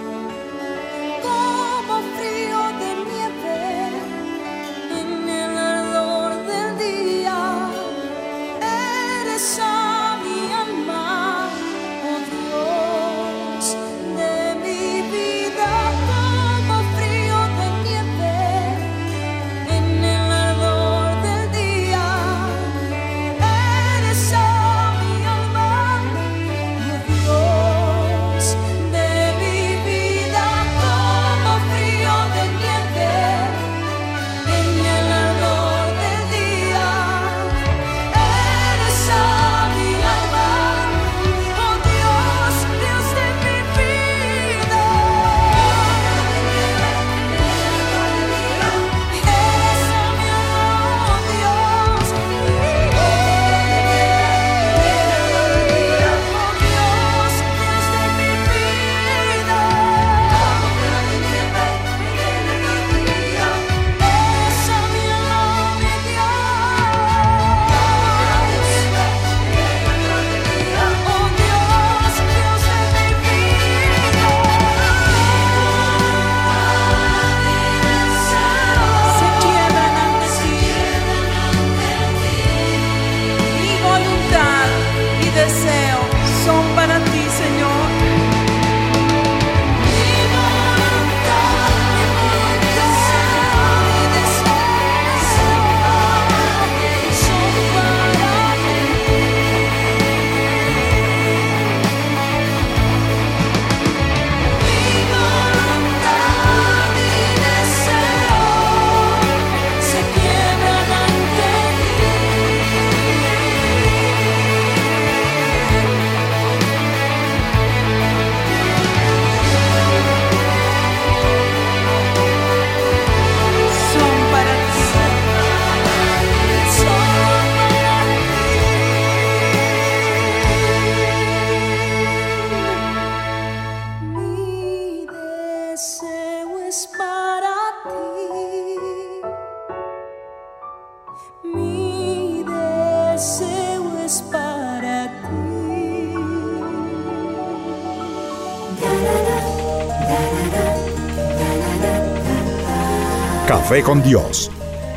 B: Café con Dios,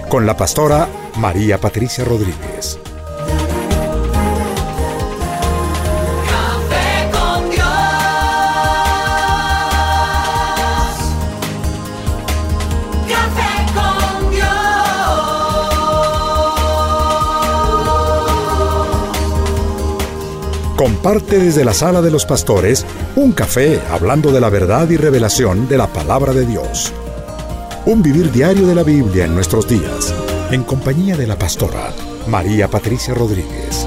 B: con la pastora María Patricia Rodríguez.
H: Café con Dios. Café con Dios.
B: Comparte desde la sala de los pastores un café hablando de la verdad y revelación de la palabra de Dios un vivir diario de la Biblia en nuestros días, en compañía de la pastora María Patricia Rodríguez.